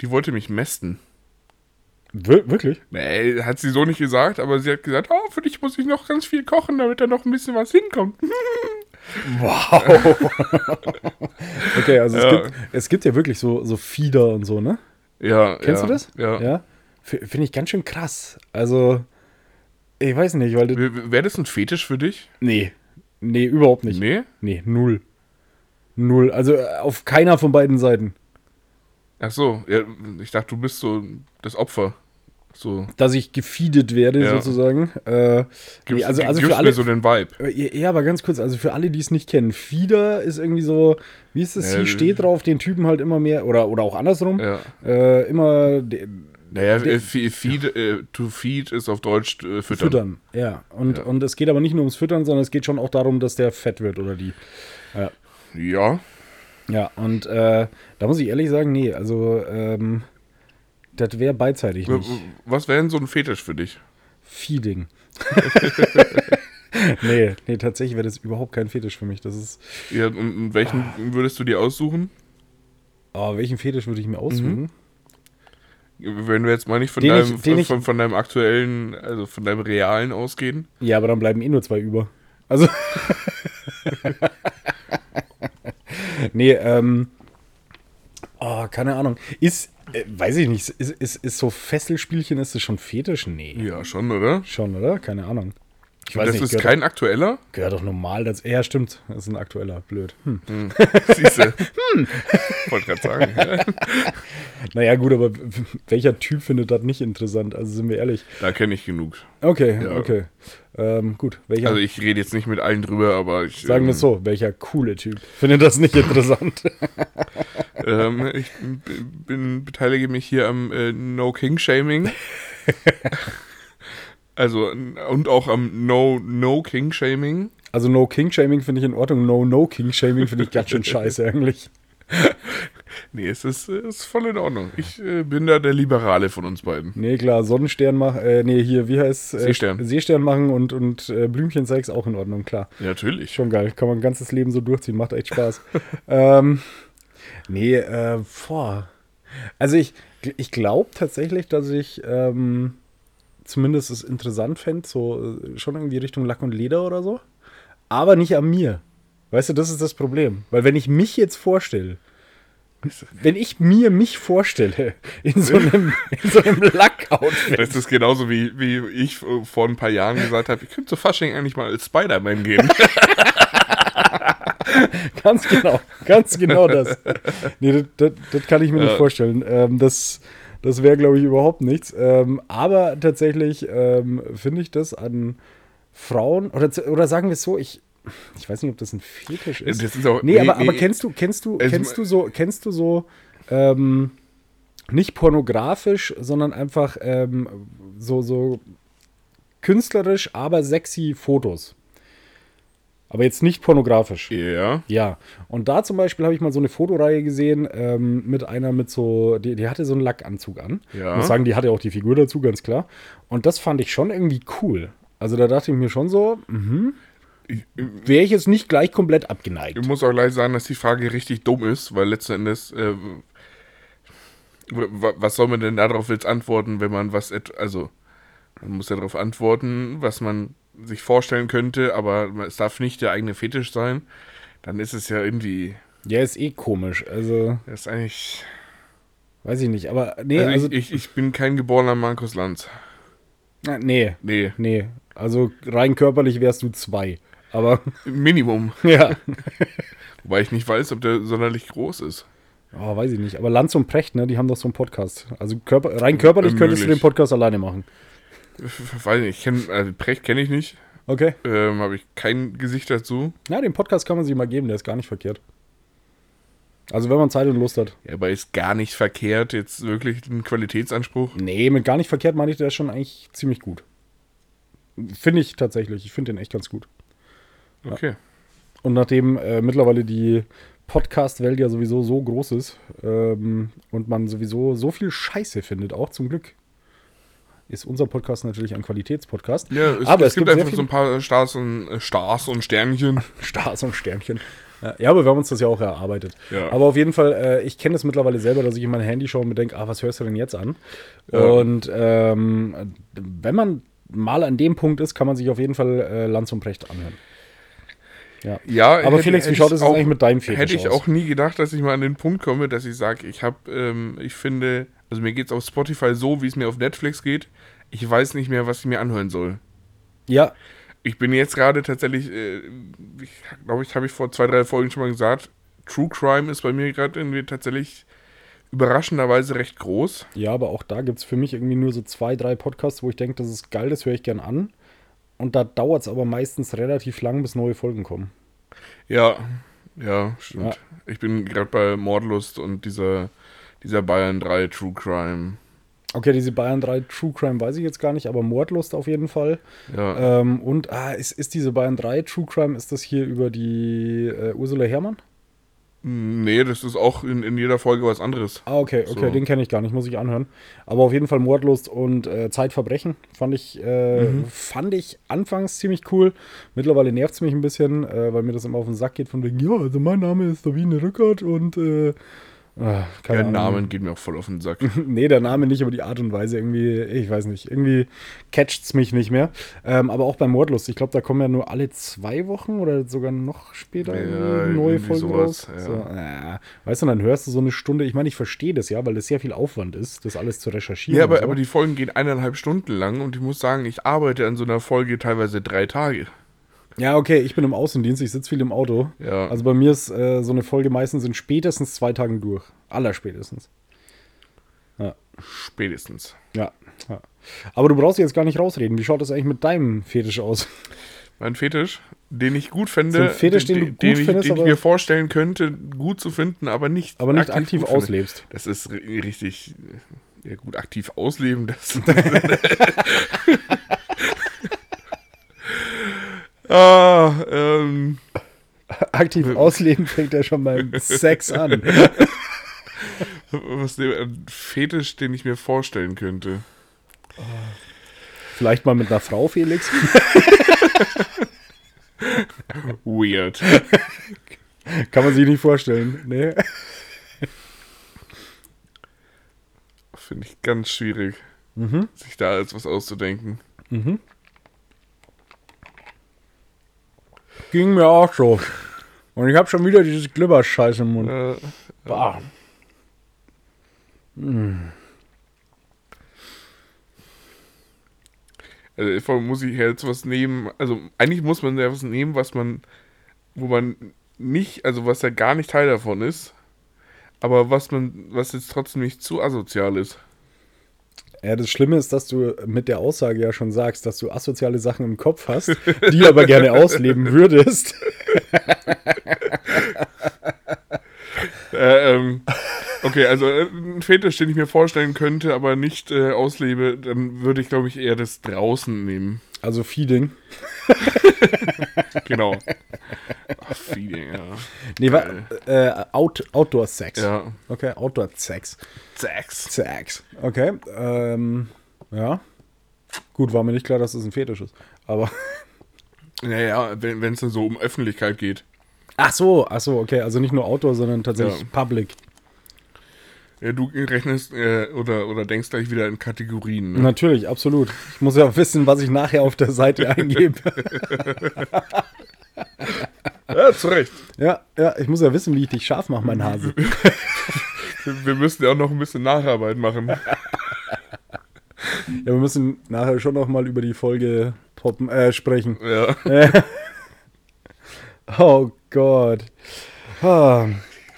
Die wollte mich mästen. Wir wirklich? Nee, hat sie so nicht gesagt, aber sie hat gesagt, oh, für dich muss ich noch ganz viel kochen, damit da noch ein bisschen was hinkommt. Wow. okay, also es, Ja. gibt, es gibt ja wirklich so, so Feeder und so, ne? Ja. Kennst ja, du das? Ja. Ja. Finde ich ganz schön krass. Also, ich weiß nicht, weil. du- Wäre das ein Fetisch für dich? Nee. Nee, überhaupt nicht. Nee? Nee, null. Null. Also äh, auf keiner von beiden Seiten. Ach so, ja, ich dachte, du bist so das Opfer. So. Dass ich gefeedet werde, Ja. sozusagen. Äh, nee, also, also für alle. mir so den Vibe. Äh, Ja, aber ganz kurz, also für alle, die es nicht kennen, Feeder ist irgendwie so, wie ist es, Ja, sie steht drauf, den Typen halt immer mehr, oder, oder auch andersrum, Ja. äh, immer de- Naja, äh, fe- feed, äh, to feed ist auf Deutsch äh, füttern. füttern. Ja. Und, Ja. und es geht aber nicht nur ums Füttern, sondern es geht schon auch darum, dass der fett wird oder die. Ja. Ja, und äh, da muss ich ehrlich sagen, nee, also ähm, das wäre beidseitig nicht. Was wäre denn so ein Fetisch für dich? Feeding. nee, nee, tatsächlich wäre das überhaupt kein Fetisch für mich. Das ist. Ja, und, und welchen würdest du dir aussuchen? Oh, welchen Fetisch würde ich mir aussuchen? Wenn wir jetzt mal nicht von, Den deinem, ich- von, von, von deinem aktuellen, also von deinem realen ausgehen. Ja, aber dann bleiben eh nur zwei über. Also. nee, ähm. Oh, keine Ahnung. Ist, äh, weiß ich nicht, ist, ist, ist so Fesselspielchen, ist das schon Fetisch? Nee. Ja, schon, oder? Schon, oder? Keine Ahnung. Ich das ist gehört, kein aktueller? gehört doch normal dazu. Ja, stimmt. Das ist ein aktueller. Blöd. Hm. Siehst du? Wollte gerade sagen. Naja, gut, aber welcher Typ findet das nicht interessant? Also sind wir ehrlich. Da kenne ich genug. Okay, Ja. okay. Ähm, gut, welcher, Also ich rede jetzt nicht mit allen drüber, aber ich. sagen wir ähm, es so, welcher coole Typ findet das nicht interessant? Ähm, ich b- bin, beteilige mich hier am äh, No King Shaming. Also und auch am No No King Shaming. Also No King Shaming finde ich in Ordnung, No No King Shaming finde ich ganz schön scheiße eigentlich. Nee, es ist, ist voll in Ordnung. Ich äh, bin da der Liberale von uns beiden. Nee, klar, Sonnenstern machen, äh, nee, hier, wie heißt äh, Seestern. Seestern machen und, und äh, Blümchensex auch in Ordnung, klar. Ja, natürlich. Schon geil, kann man ein ganzes Leben so durchziehen, macht echt Spaß. ähm, nee, äh, boah. Also ich, ich glaube tatsächlich, dass ich ähm, zumindest es interessant fände, so äh, schon irgendwie Richtung Lack und Leder oder so. aber nicht an mir. Weißt du, das ist das Problem. Weil wenn ich mich jetzt vorstelle, wenn ich mir mich vorstelle, in so einem, in so einem Lackoutfit. Das ist genauso wie, wie ich vor ein paar Jahren gesagt habe, ich könnte zu Fasching eigentlich mal als Spider-Man gehen. ganz genau, ganz genau das. Nee, das, das, das kann ich mir ja. nicht vorstellen. Ähm, das das wäre, glaube ich, überhaupt nichts. Ähm, aber tatsächlich ähm, finde ich das an Frauen, oder, oder sagen wir es so, ich, ich weiß nicht, ob das ein Fetisch ist. Das ist auch, nee, nee, aber, nee, aber kennst du, kennst du, kennst du so, kennst du so, ähm, nicht pornografisch, sondern einfach ähm, so, so künstlerisch, aber sexy Fotos. Aber jetzt nicht pornografisch. Ja. Ja. Und da zum Beispiel habe ich mal so eine Fotoreihe gesehen ähm, mit einer mit so, die, die hatte so einen Lackanzug an. Ja. Ich muss sagen, die hatte auch die Figur dazu, ganz klar. Und das fand ich schon irgendwie cool. Also da dachte ich mir schon so, mhm. Wäre ich jetzt nicht gleich komplett abgeneigt. Ich muss auch gleich sagen, dass die Frage richtig dumm ist, weil letzten Endes, äh, was soll man denn darauf jetzt antworten, wenn man was, also, man muss ja darauf antworten, was man sich vorstellen könnte, aber es darf nicht der eigene Fetisch sein, dann ist es ja irgendwie. Ja, ist eh komisch. Also. Das ist eigentlich. Weiß ich nicht, aber nee. Also, also ich, ich, ich, bin kein geborener Markus Lanz. Na, nee. Nee. Nee. Also rein körperlich wärst du zwei. Aber. Minimum. Ja. Wobei ich nicht weiß, ob der sonderlich groß ist. Oh, weiß ich nicht. Aber Lanz und Precht, ne, die haben doch so einen Podcast. Also körper, rein körperlich Möglich. könntest du den Podcast alleine machen. Weiß nicht, ich kenn, also Precht kenne ich nicht. Okay. Ähm, Habe ich kein Gesicht dazu. Ja, den Podcast kann man sich mal geben, der ist gar nicht verkehrt. Also wenn man Zeit und Lust hat. Ja, aber ist gar nicht verkehrt, jetzt wirklich ein Qualitätsanspruch? Nee, mit gar nicht verkehrt meine ich, der ist schon eigentlich ziemlich gut. Finde ich tatsächlich. Ich finde den echt ganz gut. Okay. Ja. Und nachdem äh, mittlerweile die Podcast-Welt ja sowieso so groß ist ähm, und man sowieso so viel Scheiße findet, auch zum Glück, ist unser Podcast natürlich ein Qualitätspodcast. Ja, es, aber es, es gibt, gibt einfach so ein paar Stars und, äh, Stars und Sternchen. Stars und Sternchen. Ja, aber wir haben uns das ja auch erarbeitet. Ja. Aber auf jeden Fall, äh, ich kenne es mittlerweile selber, dass ich in mein Handy schaue und mir denke, ah, was hörst du denn jetzt an? Ja. Und ähm, wenn man mal an dem Punkt ist, kann man sich auf jeden Fall äh, Lanz und Precht anhören. Ja, ja aber hätte, Felix, wie schaut es eigentlich mit deinem Fetisch Hätte ich aus? auch nie gedacht, dass ich mal an den Punkt komme, dass ich sage, ich habe, ähm, ich finde, also mir geht es auf Spotify so, wie es mir auf Netflix geht. Ich weiß nicht mehr, was ich mir anhören soll. Ja. Ich bin jetzt gerade tatsächlich, äh, ich glaube, ich habe ich vor zwei, drei Folgen schon mal gesagt, True Crime ist bei mir gerade irgendwie tatsächlich überraschenderweise recht groß. Ja, aber auch da gibt es für mich irgendwie nur so zwei, drei Podcasts, wo ich denke, das ist geil, das höre ich gern an. Und da dauert es aber meistens relativ lang, bis neue Folgen kommen. Ja, ja, stimmt. Ja. Ich bin gerade bei Mordlust und dieser dieser Bayern 3 True Crime. Okay, diese Bayern 3 True Crime weiß ich jetzt gar nicht, aber Mordlust auf jeden Fall. Ja. Ähm, und ah, ist, ist diese Bayern 3 True Crime, ist das hier über die äh, Ursula Herrmann? Nee, das ist auch in, in jeder Folge was anderes. Ah, okay, okay, so. den kenne ich gar nicht, muss ich anhören. Aber auf jeden Fall Mordlust und äh, Zeitverbrechen fand ich, äh, mhm. fand ich anfangs ziemlich cool. Mittlerweile nervt es mich ein bisschen, äh, weil mir das immer auf den Sack geht von wegen, ja, also mein Name ist Sabine Rückert und äh, Ach, der. Name geht mir auch voll auf den Sack. nee, der Name nicht, aber die Art und Weise irgendwie, ich weiß nicht, irgendwie catcht es mich nicht mehr. Ähm, aber auch bei Mordlust, ich glaube, da kommen ja nur alle zwei Wochen oder sogar noch später ja, neue Folgen sowas, raus. Ja. So, äh, weißt du, dann hörst du so eine Stunde, ich meine, ich verstehe das ja, weil das sehr viel Aufwand ist, das alles zu recherchieren. Ja, aber, so. aber die Folgen gehen eineinhalb Stunden lang und ich muss sagen, ich arbeite an so einer Folge teilweise drei Tage. Ja, okay, ich bin im Außendienst, ich sitze viel im Auto. Ja. Also bei mir ist äh, so eine Folge meistens in spätestens zwei Tagen durch. Allerspätestens. Ja. Spätestens. Ja, ja. Aber du brauchst jetzt gar nicht rausreden. Wie schaut das eigentlich mit deinem Fetisch aus? Mein Fetisch, den ich gut finde, so ein Fetisch, den, den gut den findest, ich, den ich mir vorstellen könnte, gut zu finden, aber nicht, aber nicht aktiv, aktiv auslebst. Das ist richtig, ja gut, aktiv ausleben, das. Ah, ähm. Aktiv ausleben fängt ja schon beim Sex an. Was ein Fetisch, den ich mir vorstellen könnte. Vielleicht mal mit einer Frau, Felix? Weird. Kann man sich nicht vorstellen, ne? Finde ich ganz schwierig, mhm. sich da als was auszudenken. Mhm. Ging mir auch so. Und ich habe schon wieder dieses Glibberscheiß im Mund. Äh, bah. Hm. Also muss ich jetzt was nehmen. Also eigentlich muss man ja was nehmen, was man, wo man nicht, also was ja gar nicht Teil davon ist, aber was man, was jetzt trotzdem nicht zu asozial ist. Ja, das Schlimme ist, dass du mit der Aussage ja schon sagst, dass du asoziale Sachen im Kopf hast, die aber gerne ausleben würdest. äh, ähm, okay, also äh, ein Fetisch, den ich mir vorstellen könnte, aber nicht äh, auslebe, dann würde ich, glaube ich, eher das draußen nehmen. Also Feeding. genau. Ach, Feeding, ja. Nee, war, äh, Out, Outdoor-Sex. Ja. Okay, Outdoor-Sex. Sex. Sex. Okay, ähm, ja. Gut, war mir nicht klar, dass das ein Fetisch ist. Aber. Naja, wenn es dann so um Öffentlichkeit geht. Ach so, ach so, okay. Also nicht nur Outdoor, sondern tatsächlich ja. Public. Ja, du rechnest äh, oder, oder denkst gleich wieder in Kategorien. Ne? Natürlich, absolut. Ich muss ja wissen, was ich nachher auf der Seite eingebe. ja, zu Recht. Ja, ja, ich muss ja wissen, wie ich dich scharf mache, mein Hase. wir müssen ja auch noch ein bisschen Nacharbeit machen. ja, wir müssen nachher schon noch mal über die Folge poppen, äh, sprechen. Ja. oh Gott. Ah.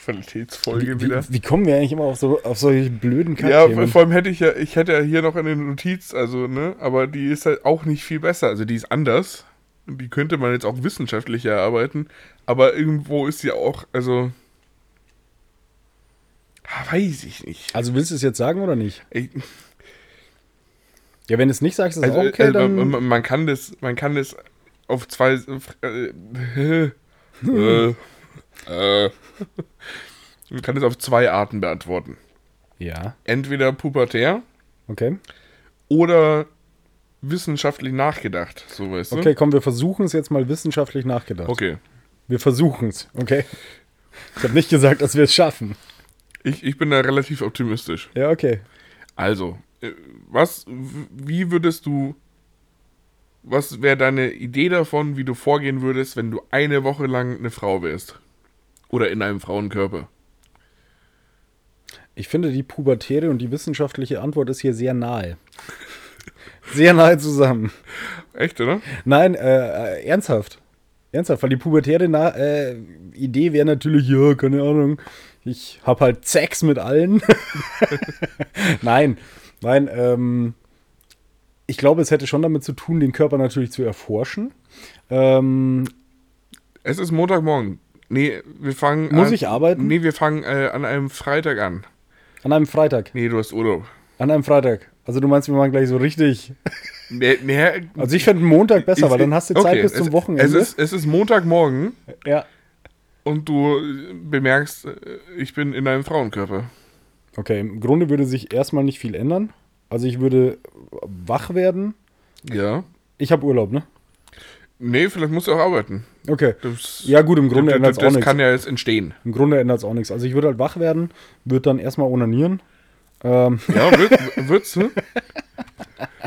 Qualitätsfolge wie, wieder. Wie, wie, kommen wir eigentlich immer auf, so, auf solche blöden Kackthemen? Ja, vor allem hätte ich ja, ich hätte ja hier noch eine Notiz, also, ne, aber die ist halt auch nicht viel besser. Also die ist anders. Die könnte man jetzt auch wissenschaftlich erarbeiten, aber irgendwo ist sie auch, also. Weiß ich nicht. Also willst du es jetzt sagen oder nicht? Ich, ja, wenn du es nicht sagst, ist es also, auch okay. Also, dann man, man, kann das, man kann das auf zwei. Äh, äh, äh, man kann es auf zwei Arten beantworten. Ja. Entweder pubertär. Okay. Oder wissenschaftlich nachgedacht, so weißt du. Okay, komm, wir versuchen es jetzt mal wissenschaftlich nachgedacht. Okay. Wir versuchen es, okay? Ich habe nicht gesagt, dass wir es schaffen. Ich, ich bin da relativ optimistisch. Ja, okay. Also, äh, was, wie würdest du, was wäre deine Idee davon, wie du vorgehen würdest, wenn du eine Woche lang eine Frau wärst? Oder in einem Frauenkörper? Ich finde, die pubertäre und die wissenschaftliche Antwort ist hier sehr nahe. sehr nahe zusammen. Echt, oder? Nein, äh, äh, ernsthaft. Ernsthaft, weil die pubertäre Na äh, Idee wäre natürlich, ja, keine Ahnung, ich habe halt Sex mit allen. nein, nein, ähm, ich glaube, es hätte schon damit zu tun, den Körper natürlich zu erforschen. Ähm, es ist Montagmorgen. Nee, wir fangen. Muss an, ich arbeiten? Nee, wir fangen äh, an einem Freitag an. An einem Freitag? Nee, du hast Urlaub. An einem Freitag. Also du meinst, wir machen gleich so richtig. Nee, nee, also ich fände Montag besser, ich, weil dann hast du Zeit okay, bis zum es, Wochenende. Es ist, es ist Montagmorgen. Ja. Und du bemerkst, äh, ich bin in deinem Frauenkörper. Okay, im Grunde würde sich erstmal nicht viel ändern. Also ich würde wach werden. Ja. Ich habe Urlaub, ne? Nee, vielleicht musst du auch arbeiten. Okay. Das, ja, gut, im Grunde ändert es auch nichts. Das kann ja jetzt entstehen. Im Grunde ändert es auch nichts. Also ich würde halt wach werden, würde dann erstmal onanieren. Ähm. Ja, wird, wird's, ne?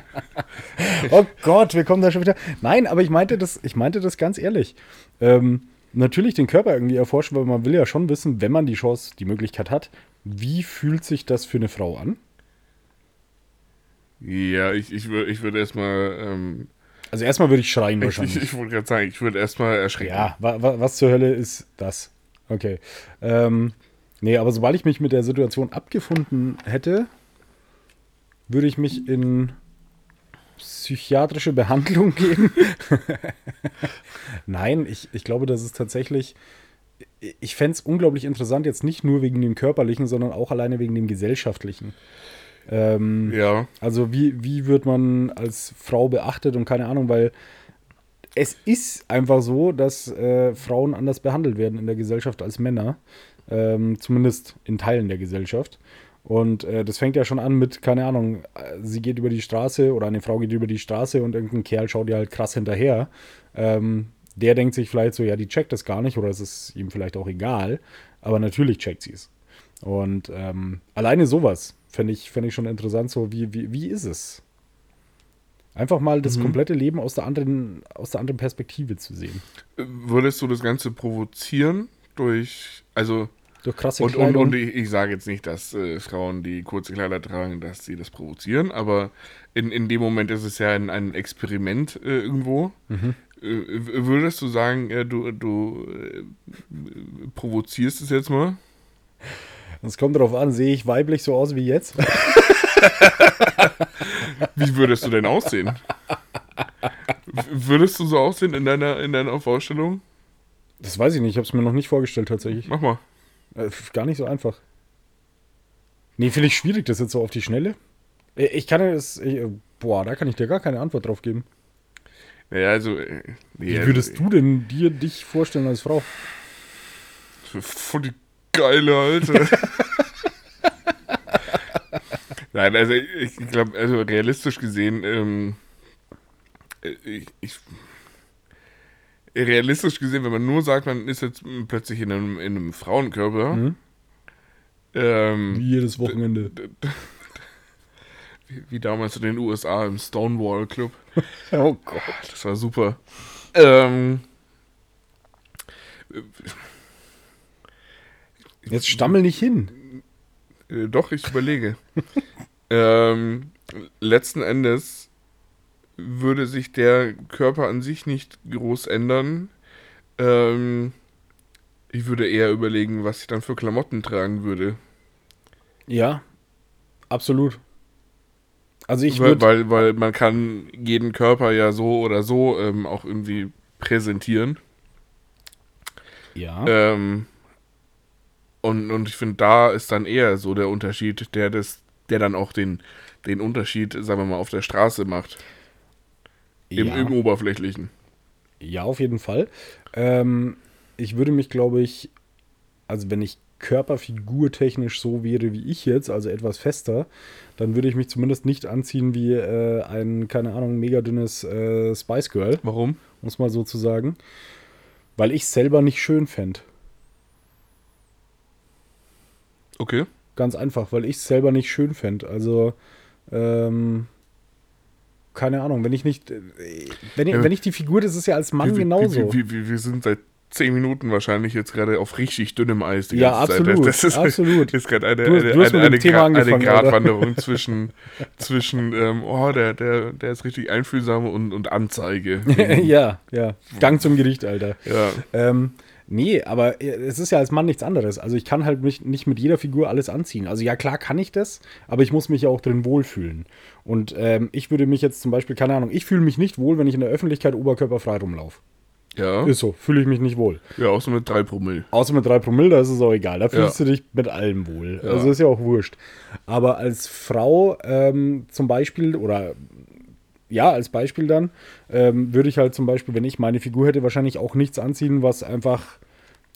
oh Gott, wir kommen da schon wieder. Nein, aber ich meinte das, ich meinte das ganz ehrlich. Ähm, natürlich den Körper irgendwie erforschen, weil man will ja schon wissen, wenn man die Chance, die Möglichkeit hat, wie fühlt sich das für eine Frau an? Ja, ich, ich, ich würde erstmal. Ähm, also erstmal würde ich schreien wahrscheinlich. Ich, ich wollte gerade sagen, ich würde erstmal erschrecken. Ja, wa, wa, was zur Hölle ist das? Okay. Ähm, nee, aber sobald ich mich mit der Situation abgefunden hätte, würde ich mich in psychiatrische Behandlung geben. Nein, ich, ich glaube, das ist tatsächlich. Ich fände es unglaublich interessant, jetzt nicht nur wegen dem körperlichen, sondern auch alleine wegen dem gesellschaftlichen. Ähm, ja. Also wie, wie wird man als Frau beachtet und keine Ahnung, weil es ist einfach so, dass äh, Frauen anders behandelt werden in der Gesellschaft als Männer. Ähm, zumindest in Teilen der Gesellschaft. Und äh, das fängt ja schon an mit, keine Ahnung, sie geht über die Straße oder eine Frau geht über die Straße und irgendein Kerl schaut ihr halt krass hinterher. Ähm, der denkt sich vielleicht so, ja, die checkt das gar nicht oder es ist ihm vielleicht auch egal. Aber natürlich checkt sie es. Und ähm, alleine sowas fände ich, fänd ich schon interessant, so wie, wie, wie ist es? Einfach mal das mhm. komplette Leben aus der, anderen, aus der anderen Perspektive zu sehen. Würdest du das Ganze provozieren durch, also durch krasse und, und, und ich, ich sage jetzt nicht, dass äh, Frauen, die kurze Kleider tragen, dass sie das provozieren, aber in, in dem Moment ist es ja ein, ein Experiment äh, irgendwo. Mhm. Äh, würdest du sagen, du, du äh, provozierst es jetzt mal? Das kommt darauf an, sehe ich weiblich so aus wie jetzt? wie würdest du denn aussehen? Würdest du so aussehen in deiner, in deiner Vorstellung? Das weiß ich nicht, ich habe es mir noch nicht vorgestellt tatsächlich. Mach mal. Äh, gar nicht so einfach. Nee, finde ich schwierig, das jetzt so auf die Schnelle. Äh, ich kann das. Ich, boah, da kann ich dir gar keine Antwort drauf geben. Ja, also. Nee, Wie würdest also, du denn dir dich vorstellen als Frau? Voll die geile Alte. Nein, also ich glaube, also realistisch gesehen, ähm, äh, ich, ich, realistisch gesehen, wenn man nur sagt, man ist jetzt plötzlich in einem, in einem Frauenkörper. Mhm. Ähm, wie jedes Wochenende. Wie, wie, damals in den USA im Stonewall Club. oh Gott. Das war super. Ähm, Jetzt stammel nicht hin. Äh, doch, ich überlege. ähm, letzten Endes würde sich der Körper an sich nicht groß ändern. Ähm, ich würde eher überlegen, was ich dann für Klamotten tragen würde. Ja, absolut. Also ich würde. Weil, weil man kann jeden Körper ja so oder so ähm, auch irgendwie präsentieren. Ja. Ähm, und, und ich finde, da ist dann eher so der Unterschied, der das, der dann auch den, den Unterschied, sagen wir mal, auf der Straße macht. Im, ja. im Oberflächlichen. Ja, auf jeden Fall. Ähm, ich würde mich, glaube ich, also wenn ich körperfigurtechnisch so wäre wie ich jetzt, also etwas fester, dann würde ich mich zumindest nicht anziehen wie äh, ein, keine Ahnung, mega dünnes äh, Spice Girl. Warum? Um es mal so zu sagen. Weil ich selber nicht schön fände. Okay. Ganz einfach, weil ich es selber nicht schön fände. Also, ähm, keine Ahnung, wenn ich nicht, äh, wenn ich, wenn ich die Figur, das ist ja als Mann wir, genauso. Wir, wir, wir, sind seit zehn Minuten wahrscheinlich jetzt gerade auf richtig dünnem Eis. Die ja, ganze absolut, Zeit. Das ist, absolut. ist gerade eine, du, eine, du eine, eine, eine Gratwanderung zwischen, zwischen ähm, oh, der, der, der ist richtig einfühlsam und, und Anzeige. ja, ja. Gang zum Gericht, Alter. Ja. Ähm, Nee, aber es ist ja als Mann nichts anderes. Also ich kann halt mich nicht mit jeder Figur alles anziehen. Also ja, klar kann ich das, aber ich muss mich ja auch drin wohlfühlen. Und ähm, ich würde mich jetzt zum Beispiel, keine Ahnung, ich fühle mich nicht wohl, wenn ich in der Öffentlichkeit oberkörperfrei rumlaufe. Ja. Ist so, fühle ich mich nicht wohl. Ja, außer mit drei Promille. Außer mit drei Promille, da ist es auch egal. Da fühlst ja. du dich mit allem wohl. Ja. Also ist ja auch wurscht. Aber als Frau ähm, zum Beispiel, oder ja, als Beispiel dann, ähm, würde ich halt zum Beispiel, wenn ich meine Figur hätte, wahrscheinlich auch nichts anziehen, was einfach,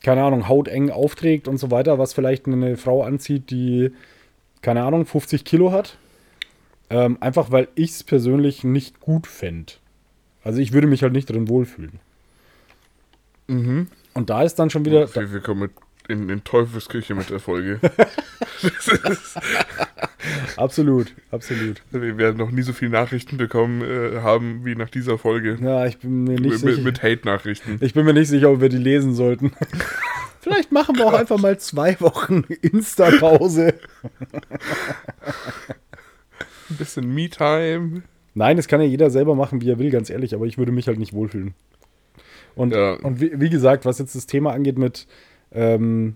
keine Ahnung, hauteng aufträgt und so weiter, was vielleicht eine Frau anzieht, die, keine Ahnung, 50 Kilo hat. Ähm, einfach weil ich es persönlich nicht gut fände. Also ich würde mich halt nicht drin wohlfühlen. Mhm. Und da ist dann schon wieder. Wir, wir kommen in, in Teufelsküche mit der Folge. absolut, absolut. Wir werden noch nie so viele Nachrichten bekommen äh, haben wie nach dieser Folge. Ja, ich bin mir nicht mit, sicher. Mit Hate-Nachrichten. Ich bin mir nicht sicher, ob wir die lesen sollten. Vielleicht machen wir auch einfach mal zwei Wochen Insta-Pause. Ein bisschen Me-Time. Nein, das kann ja jeder selber machen, wie er will, ganz ehrlich, aber ich würde mich halt nicht wohlfühlen. Und, ja. und wie, wie, gesagt, was jetzt das Thema angeht mit ähm,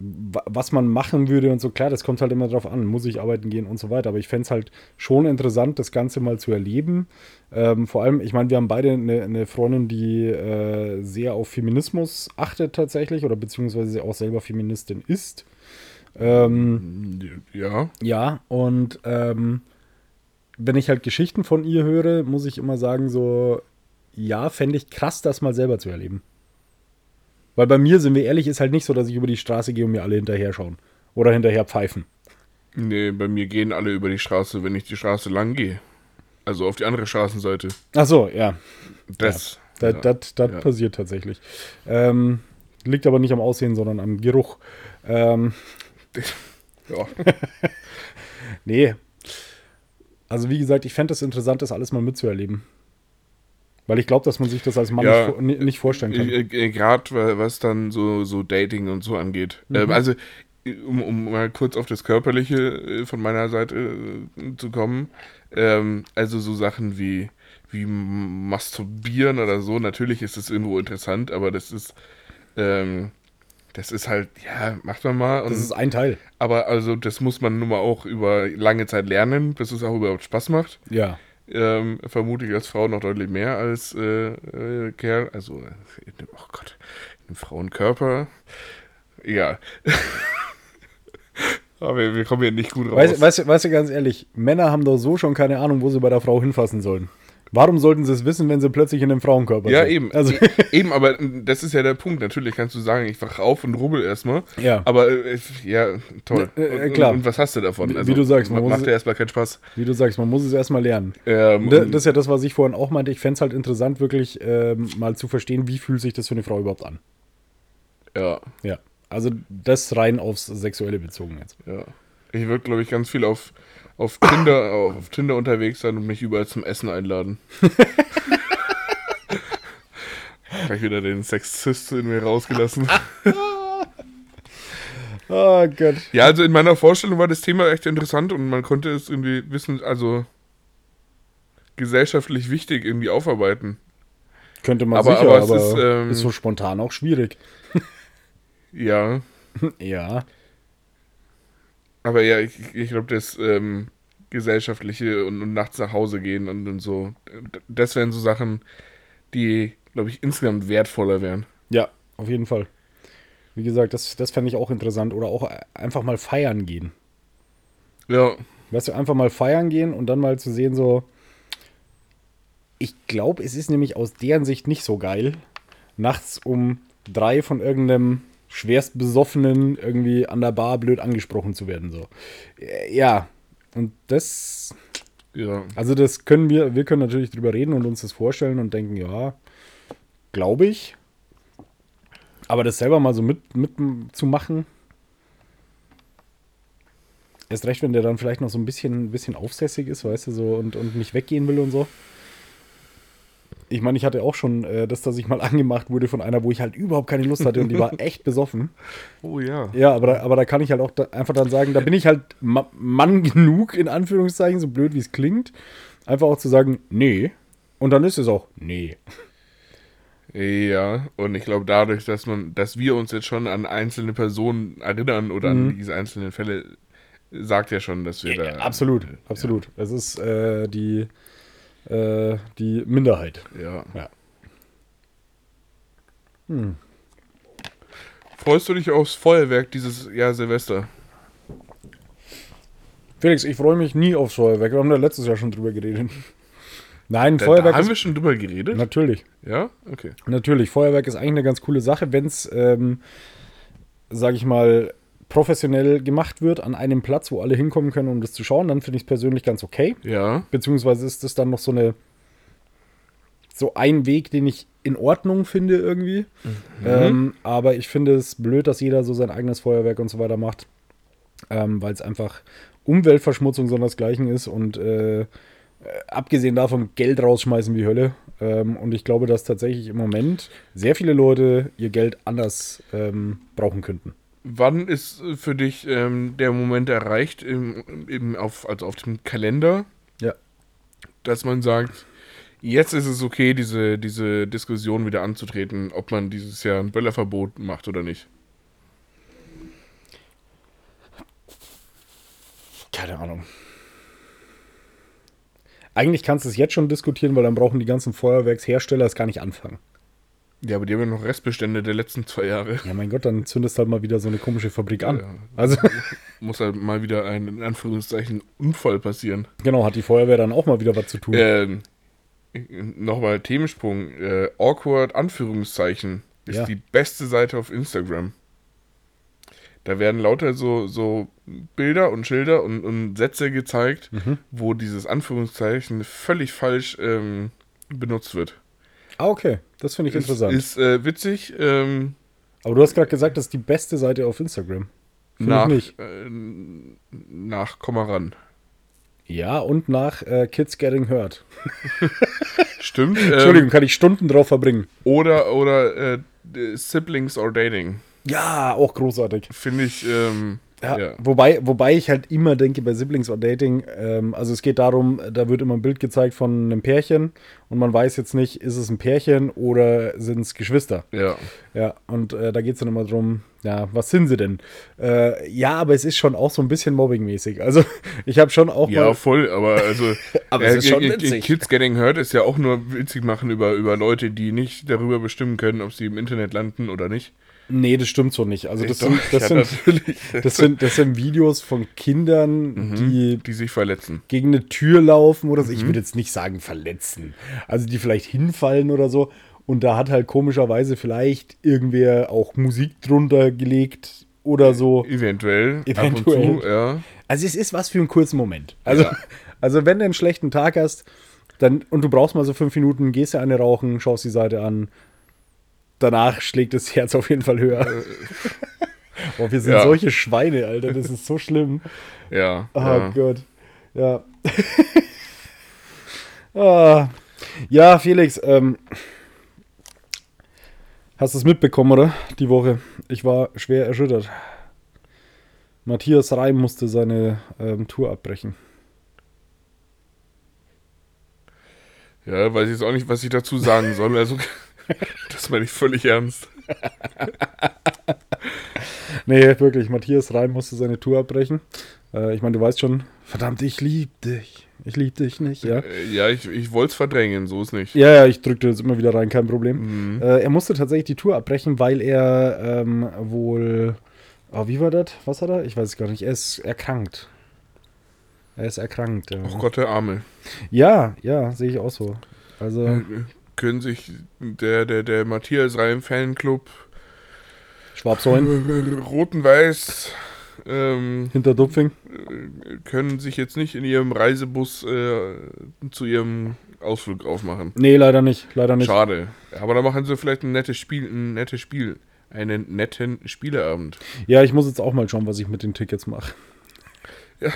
was man machen würde und so, klar, das kommt halt immer drauf an, muss ich arbeiten gehen und so weiter. Aber ich fände es halt schon interessant, das Ganze mal zu erleben. Ähm, vor allem, ich meine, wir haben beide eine, eine Freundin, die äh, sehr auf Feminismus achtet tatsächlich oder beziehungsweise auch selber Feministin ist. Ähm, ja. Ja, und ähm, wenn ich halt Geschichten von ihr höre, muss ich immer sagen, so, ja, fände ich krass, das mal selber zu erleben. Weil bei mir, sind wir ehrlich, ist halt nicht so, dass ich über die Straße gehe und mir alle hinterher schauen. Oder hinterher pfeifen. Nee, bei mir gehen alle über die Straße, wenn ich die Straße lang gehe. Also auf die andere Straßenseite. Ach so, ja. Das. Ja, das, das, das ja. passiert tatsächlich. Ähm, liegt aber nicht am Aussehen, sondern am Geruch. Ähm, ja. nee. Also wie gesagt, ich fände es interessant, das alles mal mitzuerleben. Weil ich glaube, dass man sich das als Mann Ja. nicht, nicht vorstellen kann. Äh, äh, Gerade was dann so, so Dating und so angeht. Mhm. Ähm, also, um, um mal kurz auf das Körperliche äh, von meiner Seite äh, zu kommen. Ähm, also so Sachen wie, wie Masturbieren oder so. Natürlich ist es irgendwo interessant, aber das ist, ähm, das ist halt, ja, macht man mal. Und, Das ist ein Teil. aber also das muss man nun mal auch über lange Zeit lernen, bis es auch überhaupt Spaß macht. Ja. Ähm, vermute ich als Frau noch deutlich mehr als äh, äh, Kerl. Also, äh, in dem, oh Gott, im Frauenkörper. Ja. Aber wir, wir kommen hier nicht gut raus. Weißt, weißt, weißt du, ganz ehrlich, Männer haben doch so schon keine Ahnung, wo sie bei der Frau hinfassen sollen. Warum sollten sie es wissen, wenn sie plötzlich in einem Frauenkörper ja, sind? eben. Also, E- eben, aber das ist ja der Punkt. Natürlich kannst du sagen, ich wach auf und rubbel erstmal. Ja. Aber äh, ja, toll. Äh, äh, und, klar. Und, und was hast du davon? Wie- wie du sagst, man ma- muss macht es- ja erstmal keinen Spaß. wie du sagst, man muss es erstmal lernen. Ähm, Da- und- Das ist ja das, was ich vorhin auch meinte. Ich fände es halt interessant, wirklich ähm, mal zu verstehen, wie fühlt sich das für eine Frau überhaupt an. ja, Ja. Also das rein aufs Sexuelle bezogen jetzt. ja. Ich würde, glaube ich, ganz viel auf, auf, Tinder, auf Tinder unterwegs sein und mich überall zum Essen einladen. Gleich wieder den Sexist in mir rausgelassen. Oh Gott. Ja, also in meiner Vorstellung war das Thema echt interessant und man konnte es irgendwie wissen, also gesellschaftlich wichtig irgendwie aufarbeiten. Könnte man Aber- sicher, aber aber, es ist, ähm, ist so spontan auch schwierig. Ja, Ja. Aber ja, ich, ich glaube, das ähm, gesellschaftliche und, und nachts nach Hause gehen und, und so, das wären so Sachen, die, glaube ich, insgesamt wertvoller wären. Ja, auf jeden Fall. Wie gesagt, das, das fände ich auch interessant. Oder auch einfach mal feiern gehen. Ja, Weißt du, einfach mal feiern gehen und dann mal zu sehen, so. Ich glaube, es ist nämlich aus deren Sicht nicht so geil, nachts um drei von irgendeinem schwerst besoffenen irgendwie an der Bar blöd angesprochen zu werden. So. Ja. Und das. ja. Also, das können wir, wir können natürlich drüber reden und uns das vorstellen und denken, ja, glaube ich. Aber das selber mal so mit, mit zu machen, erst recht, wenn der dann vielleicht noch so ein bisschen, ein bisschen aufsässig ist, weißt du, so und, und nicht weggehen will und so. Ich meine, ich hatte auch schon äh, das, dass ich mal angemacht wurde von einer, wo ich halt überhaupt keine Lust hatte und die war echt besoffen. Oh ja. Ja, aber da, aber da kann ich halt auch da einfach dann sagen, da bin ich halt Ma Mann genug, in Anführungszeichen, so blöd wie es klingt, einfach auch zu sagen, nee. Und dann ist es auch, nee. Ja, und ich glaube, dadurch, dass man, dass wir uns jetzt schon an einzelne Personen erinnern oder an diese einzelnen Fälle, sagt ja schon, dass wir da. absolut, absolut. Es ist äh, die, äh, die Minderheit. Ja. Ja. Freust du dich aufs Feuerwerk dieses Jahr Silvester? Felix, ich freue mich nie aufs Feuerwerk. Wir haben da letztes Jahr schon drüber geredet. Nein, Da, da Feuerwerk haben wir schon drüber geredet. natürlich. Ja? Okay. Natürlich, Feuerwerk ist eigentlich eine ganz coole Sache, wenn es, ähm, sage ich mal, professionell gemacht wird an einem Platz, wo alle hinkommen können, um das zu schauen, dann finde ich es persönlich ganz okay. Ja. Beziehungsweise ist das dann noch so eine so ein Weg, den ich in Ordnung finde irgendwie. Ähm, aber ich finde es blöd, dass jeder so sein eigenes Feuerwerk und so weiter macht, ähm, weil es einfach Umweltverschmutzung sondersgleichen ist und äh, äh, abgesehen davon Geld rausschmeißen wie Hölle. Ähm, und ich glaube, dass tatsächlich im Moment sehr viele Leute ihr Geld anders ähm, brauchen könnten. Wann ist äh, für dich ähm, der Moment erreicht, im, im, auf, also auf dem Kalender, Ja. dass man sagt, jetzt ist es okay, diese, diese Diskussion wieder anzutreten, ob man dieses Jahr ein Böllerverbot macht oder nicht? Keine Ahnung. Eigentlich kannst du es jetzt schon diskutieren, weil dann brauchen die ganzen Feuerwerkshersteller es gar nicht anfangen. Ja, aber die haben ja noch Restbestände der letzten zwei Jahre. Ja, mein Gott, dann zündest halt mal wieder so eine komische Fabrik an. Ja. Also, Muss halt mal wieder ein, in Anführungszeichen, Unfall passieren. genau, hat die Feuerwehr dann auch mal wieder was zu tun. Ähm, Nochmal Themensprung. Äh, awkward, Anführungszeichen, ist Ja. die beste Seite auf Instagram. Da werden lauter so, so Bilder und Schilder und, und Sätze gezeigt, Mhm. wo dieses Anführungszeichen völlig falsch ähm, benutzt wird. Ah, okay, das finde ich Ist, interessant. ist äh, witzig. Ähm, Aber du hast gerade gesagt, das ist die beste Seite auf Instagram. Finde nach, ich nicht. äh, nach Komm ran. Ja, und nach äh, Kids Getting Hurt. Stimmt. Entschuldigung, ähm, kann ich Stunden drauf verbringen. Oder, oder äh, Siblings or Dating. Ja, auch großartig. Finde ich. Ähm, ja, ja, Wobei, wobei ich halt immer denke bei Siblings or Dating, ähm, also es geht darum, da wird immer ein Bild gezeigt von einem Pärchen und man weiß jetzt nicht, ist es ein Pärchen oder sind es Geschwister. Ja. Ja, und äh, da geht es dann immer darum, ja, was sind sie denn? Äh, ja, aber es ist schon auch so ein bisschen mobbingmäßig. Also ich habe schon auch Ja, voll, aber also aber es ist schon witzig. Kids Getting Hurt ist ja auch nur witzig machen über, über Leute, die nicht darüber bestimmen können, ob sie im Internet landen oder nicht. Nee, das stimmt so nicht. Also das, sind, das, ja, sind, das, sind, das sind Videos von Kindern, mhm, die, die sich verletzen. Gegen eine Tür laufen oder so. Mhm. Ich würde jetzt nicht sagen verletzen. Also die vielleicht hinfallen oder so. Und da hat halt komischerweise vielleicht irgendwer auch Musik drunter gelegt oder so. Eventuell. Eventuell. Zu, ja. Also es ist was für einen kurzen Moment. Also, ja. also wenn du einen schlechten Tag hast, dann, und du brauchst mal so fünf Minuten, gehst du eine rauchen, schaust die Seite an, danach schlägt das Herz auf jeden Fall höher. oh, wir sind ja. solche Schweine, Alter. Das ist so schlimm. Ja. Oh ja. Gott. Ja. ah. Ja, Felix, ähm, hast du es mitbekommen, oder? Die Woche. Ich war schwer erschüttert. Matthias Reim musste seine ähm, Tour abbrechen. Ja, weiß ich jetzt auch nicht, was ich dazu sagen soll. Also das meine ich völlig ernst. nee, wirklich. Matthias Reim musste seine Tour abbrechen. Äh, ich meine, du weißt schon, verdammt, ich liebe dich. Ich liebe dich nicht, ja. Äh, ja, ich, ich wollte es verdrängen, so ist nicht. Ja, ja, ich drückte das immer wieder rein, kein Problem. Mhm. Äh, er musste tatsächlich die Tour abbrechen, weil er ähm, wohl. Oh, wie war das? Was hat er? Ich weiß es gar nicht. Er ist erkrankt. Er ist erkrankt. Ja. Oh Gott, der Arme. Ja, ja, sehe ich auch so. Also. Können sich der, der, der Matthias Reim Fanclub Schwabsäulen Roten-Weiß ähm, hinter Dupfing äh, können sich jetzt nicht in ihrem Reisebus äh, zu ihrem Ausflug aufmachen. Nee, leider nicht, leider nicht. Schade. Aber da machen sie vielleicht ein nettes Spiel, ein nettes Spiel, einen netten Spieleabend. Ja, ich muss jetzt auch mal schauen, was ich mit den Tickets mache. Ja.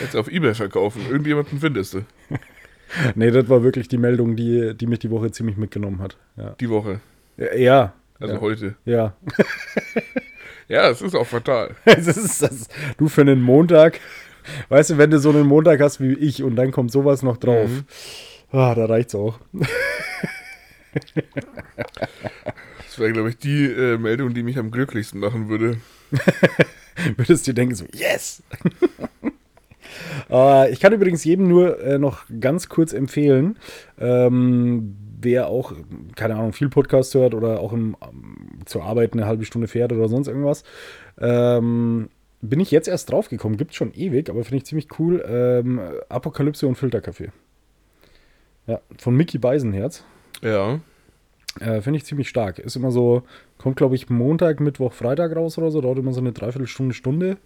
Jetzt auf Ebay verkaufen. Irgendjemanden findest du. nee, das war wirklich die Meldung, die, die mich die Woche ziemlich mitgenommen hat. Ja. Die Woche. Ja. Also ja. heute. Ja. ja, es ist auch fatal. es ist, das, du für einen Montag, weißt du, wenn du so einen Montag hast wie ich und dann kommt sowas noch drauf, mhm. ah, da reicht's auch. das wäre, glaube ich, die äh, Meldung, die mich am glücklichsten machen würde. Würdest du denken so, yes! Äh, ich kann übrigens jedem nur äh, noch ganz kurz empfehlen, ähm, wer auch, keine Ahnung, viel Podcast hört oder auch im, ähm, zur Arbeit eine halbe Stunde fährt oder sonst irgendwas. Ähm, bin ich jetzt erst draufgekommen, gibt es schon ewig, aber finde ich ziemlich cool. Ähm, Apokalypse und Filterkaffee. Ja, von Mickey Beisenherz. Ja. Äh, finde ich ziemlich stark. Ist immer so, kommt glaube ich Montag, Mittwoch, Freitag raus oder so, dauert immer so eine Dreiviertelstunde, Stunde.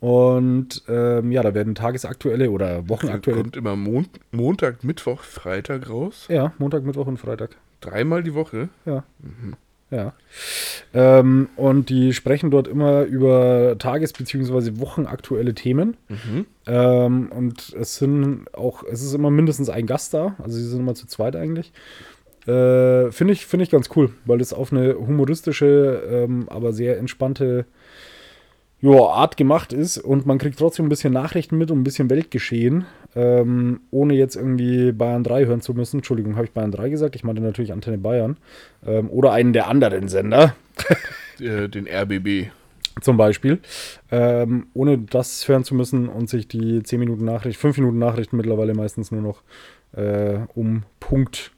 Und ähm, ja, da werden tagesaktuelle oder wochenaktuelle. Kommt immer Mon Montag, Mittwoch, Freitag raus? Ja, Montag, Mittwoch und Freitag. Dreimal die Woche? Ja. Mhm. Ja. Ähm, und die sprechen dort immer über tages- bzw. wochenaktuelle Themen. Mhm. Ähm, und es sind auch, es ist immer mindestens ein Gast da, also sie sind immer zu zweit eigentlich. Äh, Finde ich, find ich ganz cool, weil es auf eine humoristische, ähm, aber sehr entspannte jo, Art gemacht ist und man kriegt trotzdem ein bisschen Nachrichten mit und ein bisschen Weltgeschehen, ähm, ohne jetzt irgendwie Bayern 3 hören zu müssen. Entschuldigung, habe ich Bayern 3 gesagt? Ich meinte natürlich Antenne Bayern. Ähm, oder einen der anderen Sender. Äh, den RBB. Zum Beispiel. Ähm, ohne das hören zu müssen und sich die 10 Minuten Nachricht, 5 Minuten Nachrichten mittlerweile meistens nur noch äh, um Punkt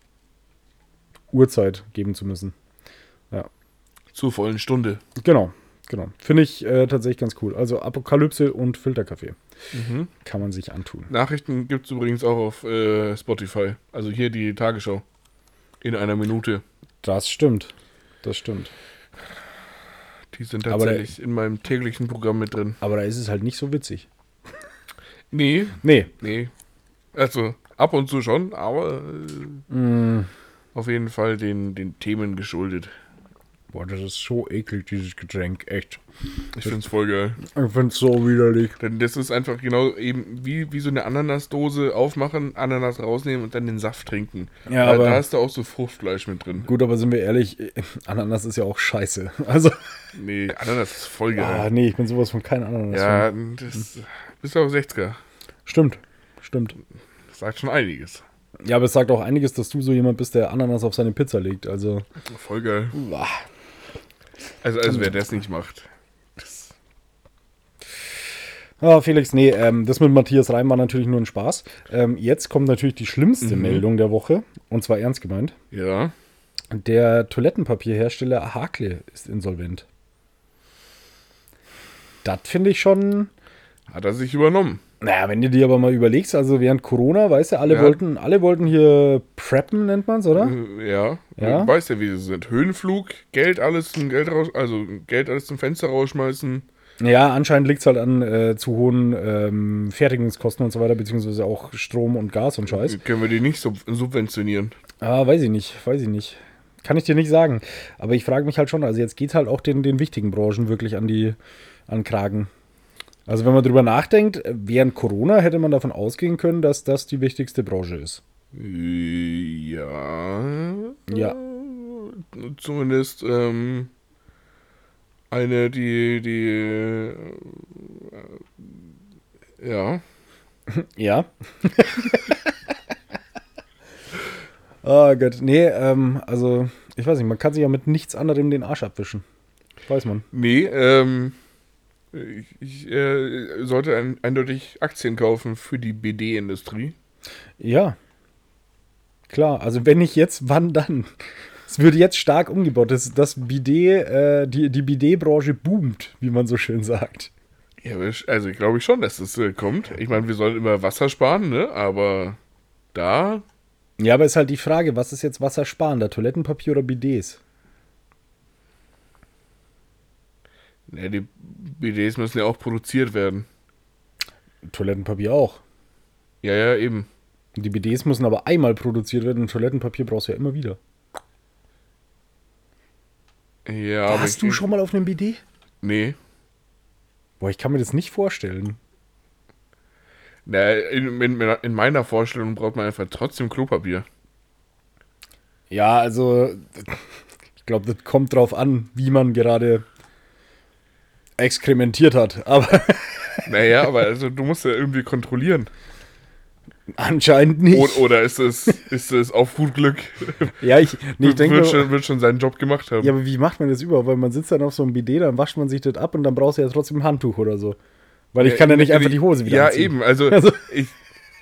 Uhrzeit geben zu müssen. Ja. Zur vollen Stunde. Genau. Genau. Finde ich äh, tatsächlich ganz cool. Also Apokalypse und Filterkaffee. Mhm. Kann man sich antun. Nachrichten gibt es übrigens auch auf äh, Spotify. Also hier die Tagesschau. In einer Minute. Das stimmt. Das stimmt. Die sind tatsächlich da, in meinem täglichen Programm mit drin. Aber da ist es halt nicht so witzig. Nee. Nee. Nee. Also ab und zu schon, aber äh, mm. auf jeden Fall den, den Themen geschuldet. Boah, das ist so eklig, dieses Getränk, echt. Ich finde es voll geil. Ich finde es so widerlich. Denn das ist einfach genau eben wie, wie so eine Ananasdose aufmachen, Ananas rausnehmen und dann den Saft trinken. Ja, Weil aber- da ist da auch so Fruchtfleisch mit drin. Gut, aber sind wir ehrlich, Ananas ist ja auch scheiße. Also, Nee, Ananas ist voll geil. ah, nee, ich bin sowas von kein Ananas. ja, das bist auch 60er. Stimmt, stimmt. Das sagt schon einiges. Ja, aber es sagt auch einiges, dass du so jemand bist, der Ananas auf seine Pizza legt. Also, Voll geil. uah. Also, also wer das nicht macht. Das, Ah, Felix, nee, ähm, das mit Matthias Reim war natürlich nur ein Spaß. Ähm, jetzt kommt natürlich die schlimmste Meldung der Woche, und zwar ernst gemeint. ja. Der Toilettenpapierhersteller Hakle ist insolvent. Das finde ich schon. Hat er sich übernommen. Naja, wenn du dir aber mal überlegst, also während Corona, weißt du, alle Ja. wollten, alle wollten hier preppen, nennt man es, oder? Äh, Ja. Ja? Du weißt ja, wie sie sind. Höhenflug, Geld alles zum Geld raus, also Geld alles zum Fenster rausschmeißen. Ja, anscheinend liegt es halt an äh, zu hohen ähm, Fertigungskosten und so weiter, beziehungsweise auch Strom und Gas und Scheiß. Können wir die nicht sub subventionieren? Ah, weiß ich nicht, weiß ich nicht. Kann ich dir nicht sagen. Aber ich frage mich halt schon, also jetzt geht halt auch den, den wichtigen Branchen wirklich an die an Kragen. Also wenn man drüber nachdenkt, äh, während Corona hätte man davon ausgehen können, dass das die wichtigste Branche ist. Äh, Ja. Ja. Zumindest ähm, eine, die, die äh, ja. Ja. oh Gott, nee, ähm, also ich weiß nicht, man kann sich ja mit nichts anderem den Arsch abwischen. Weiß man. Nee, ähm, ich, ich äh, sollte ein, eindeutig Aktien kaufen für die BD-Industrie. Ja. Klar, also wenn nicht jetzt, wann dann? Es wird jetzt stark umgebaut. Das, das Bidet, äh, die, die Bidet-Branche boomt, wie man so schön sagt. Ja, also glaube ich schon, dass das äh, kommt. Ich meine, wir sollen immer Wasser sparen, ne? Aber da, Ja, aber ist halt die Frage, was ist jetzt wassersparender, Toilettenpapier oder Bidets? Ne, die BDs müssen ja auch produziert werden. Toilettenpapier auch. Ja, ja, eben. Die Bidets müssen aber einmal produziert werden und Toilettenpapier brauchst du ja immer wieder. Ja, aber Warst du schon mal auf einem Bidet? Nee. Boah, ich kann mir das nicht vorstellen. Na, in, in, in meiner Vorstellung braucht man einfach trotzdem Klopapier. Ja, also ich glaube, das kommt drauf an, wie man gerade exkrementiert hat. Aber Naja, aber also du musst ja irgendwie kontrollieren. anscheinend nicht. O oder ist es, ist es auf gut Glück? ja, ich, nee, ich denke, wird, schon, wird schon seinen Job gemacht haben. ja, aber wie macht man das überhaupt? Weil man sitzt dann auf so einem Bidet, dann wascht man sich das ab und dann brauchst du ja trotzdem ein Handtuch oder so. Weil ich kann ja nicht einfach die Hose wieder Ja, anziehen. eben. Also, Also- ich,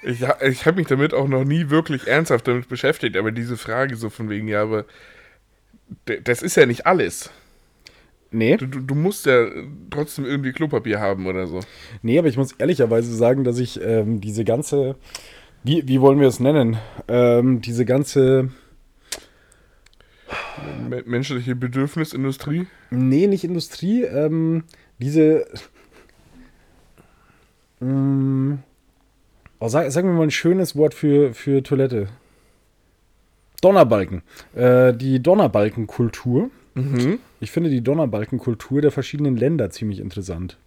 ich, ich habe mich damit auch noch nie wirklich ernsthaft damit beschäftigt. Aber diese Frage so von wegen, ja, aber das ist ja nicht alles. Nee, Du, du, musst ja trotzdem irgendwie Klopapier haben oder so. nee, aber ich muss ehrlicherweise sagen, dass ich ähm, diese ganze, wie, wie wollen wir es nennen? Ähm, diese ganze, Me- Menschliche Bedürfnisindustrie. nee, nicht Industrie, ähm, diese, ähm, oh, sag, sagen wir mal ein schönes Wort für, für Toilette. Donnerbalken. Äh, die Donnerbalkenkultur. Mhm. Ich finde die Donnerbalkenkultur der verschiedenen Länder ziemlich interessant.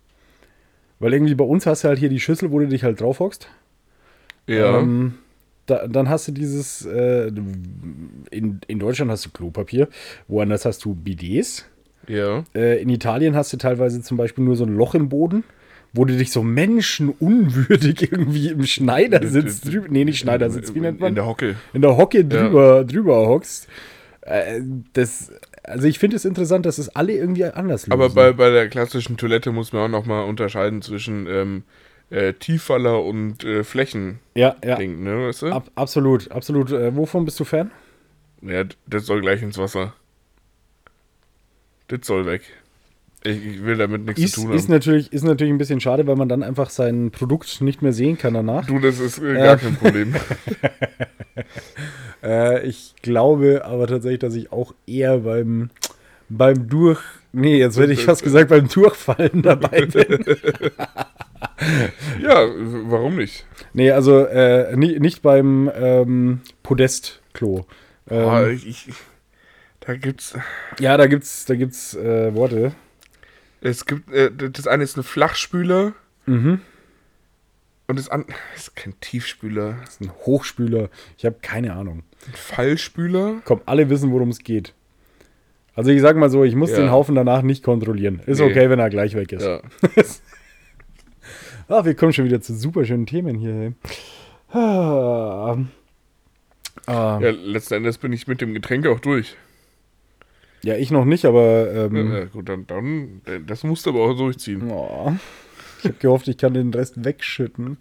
Weil irgendwie bei uns hast du halt hier die Schüssel, wo du dich halt drauf hockst. Ja. Ähm, da, dann hast du dieses, äh, in, in Deutschland hast du Klopapier, woanders hast du Bidets. ja. Äh, in Italien hast du teilweise zum Beispiel nur so ein Loch im Boden, wo du dich so menschenunwürdig irgendwie im Schneidersitz drüber, nee, nicht Schneidersitz, wie nennt man? In der Hocke. in der Hocke drüber, drüber hockst. Äh, das, also ich finde es interessant, dass es alle irgendwie anders lösen. Aber bei, bei der klassischen Toilette muss man auch nochmal unterscheiden zwischen ähm, äh, Tieffaller und äh, Flächending, ja, ja, ne, weißt du? ab, absolut, absolut. Äh, wovon bist du Fan? Ja, das soll gleich ins Wasser. Das soll weg. Ich, ich will damit nichts Ist, zu tun ist, haben. natürlich, ist natürlich ein bisschen schade, weil man dann einfach sein Produkt nicht mehr sehen kann danach. Du, das ist äh, gar Äh. kein Problem. Äh, ich glaube aber tatsächlich, dass ich auch eher beim, beim Durch... Nee, jetzt hätte ich fast gesagt, beim Durchfallen dabei bin. ja, warum nicht? nee, also äh, nie, nicht beim ähm, Podestklo. Ähm, Ah, ich, ich, Da gibt's. Ja, da gibt's, da gibt's äh, Worte. Es gibt, äh, das eine ist ein Flachspüler. Mhm. Und das andere ist kein Tiefspüler. Das ist ein Hochspüler. Ich habe keine Ahnung. Ein Fallspüler. Komm, alle wissen, worum es geht. Also ich sag mal so, ich muss Ja. den Haufen danach nicht kontrollieren. Ist Nee. okay, wenn er gleich weg ist. Ja. Ah, wir kommen schon wieder zu super schönen Themen hier. Ah, ah, ja, letzten Endes bin ich mit dem Getränk auch durch. ja, ich noch nicht, aber ähm, Ja, gut, dann, dann, das musst du aber auch durchziehen. oh, ich habe gehofft, ich kann den Rest wegschütten.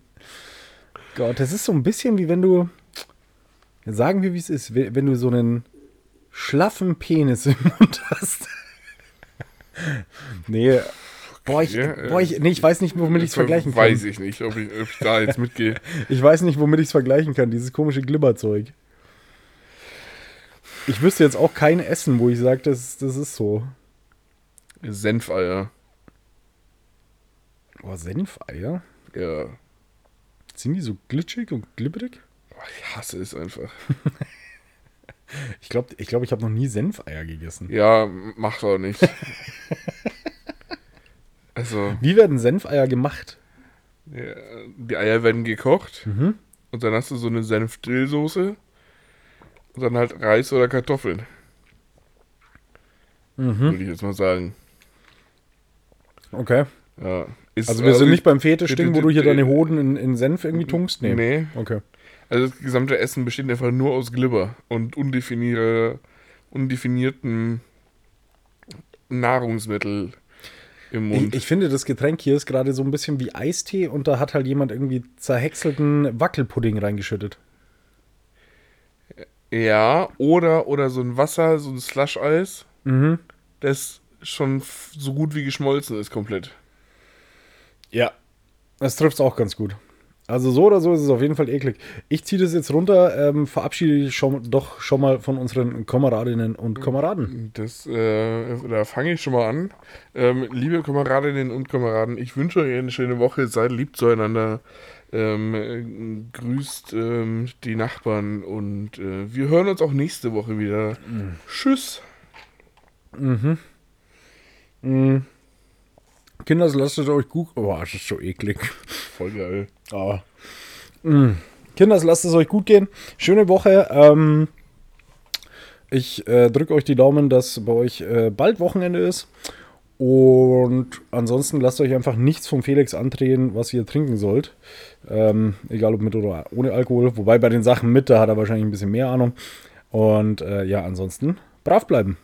Gott, das ist so ein bisschen wie wenn du, sagen wir wie es ist, wenn du so einen schlaffen Penis im Mund hast. nee, boah, ich, Ja, boah, ich, nee, ich weiß nicht, womit ich es vergleichen kann. Weiß ich nicht, ob ich, ob ich da jetzt mitgehe. Ich weiß nicht, womit ich es vergleichen kann, dieses komische Glibberzeug. Ich wüsste jetzt auch kein Essen, wo ich sage, das, das ist so. Senfeier. Boah, Senfeier? Ja. Sind die so glitschig und glibberig? Boah, Ich hasse es einfach. Ich glaube, ich, glaub, ich habe noch nie Senfeier gegessen. Ja, mach doch nicht. also, Wie werden Senfeier gemacht? ja, die Eier werden gekocht Mhm. und dann hast du so eine Senfdillsoße und dann halt Reis oder Kartoffeln, Mhm. würde ich jetzt mal sagen. Okay. Ja. Ist, Also wir sind nicht beim Fetischding, wo du hier deine Hoden in, in Senf irgendwie tunkst? Nee. Nee. Okay. Also das gesamte Essen besteht einfach nur aus Glibber und undefinier undefinierten Nahrungsmittel im Ich, Mund. ich finde, das Getränk hier ist gerade so ein bisschen wie Eistee und da hat halt jemand irgendwie zerhäckselten Wackelpudding reingeschüttet. ja, oder, oder so ein Wasser, so ein Slush-Eis, Mhm. das schon so gut wie geschmolzen ist komplett. Ja. Das trifft es auch ganz gut. Also so oder so ist es auf jeden Fall eklig. Ich ziehe das jetzt runter, ähm, verabschiede dich schon, doch schon mal von unseren Kameradinnen und Kameraden. Das, äh, da fange ich schon mal an. Ähm, liebe Kameradinnen und Kameraden, ich wünsche euch eine schöne Woche, seid lieb zueinander, ähm, äh, grüßt ähm, die Nachbarn und äh, wir hören uns auch nächste Woche wieder. Tschüss. Mhm. Mhm. Kinders, lasst es euch gut. Oh, das ist so eklig. Voll geil. Aber. Mhm. Kinders, lasst es euch gut gehen. Schöne Woche. Ähm, ich äh, drücke euch die Daumen, dass bei euch äh, bald Wochenende ist. Und ansonsten lasst euch einfach nichts vom Felix andrehen, was ihr trinken sollt. Ähm, egal ob mit oder ohne Alkohol. Wobei bei den Sachen mit, da hat er wahrscheinlich ein bisschen mehr Ahnung. Und äh, ja, ansonsten brav bleiben.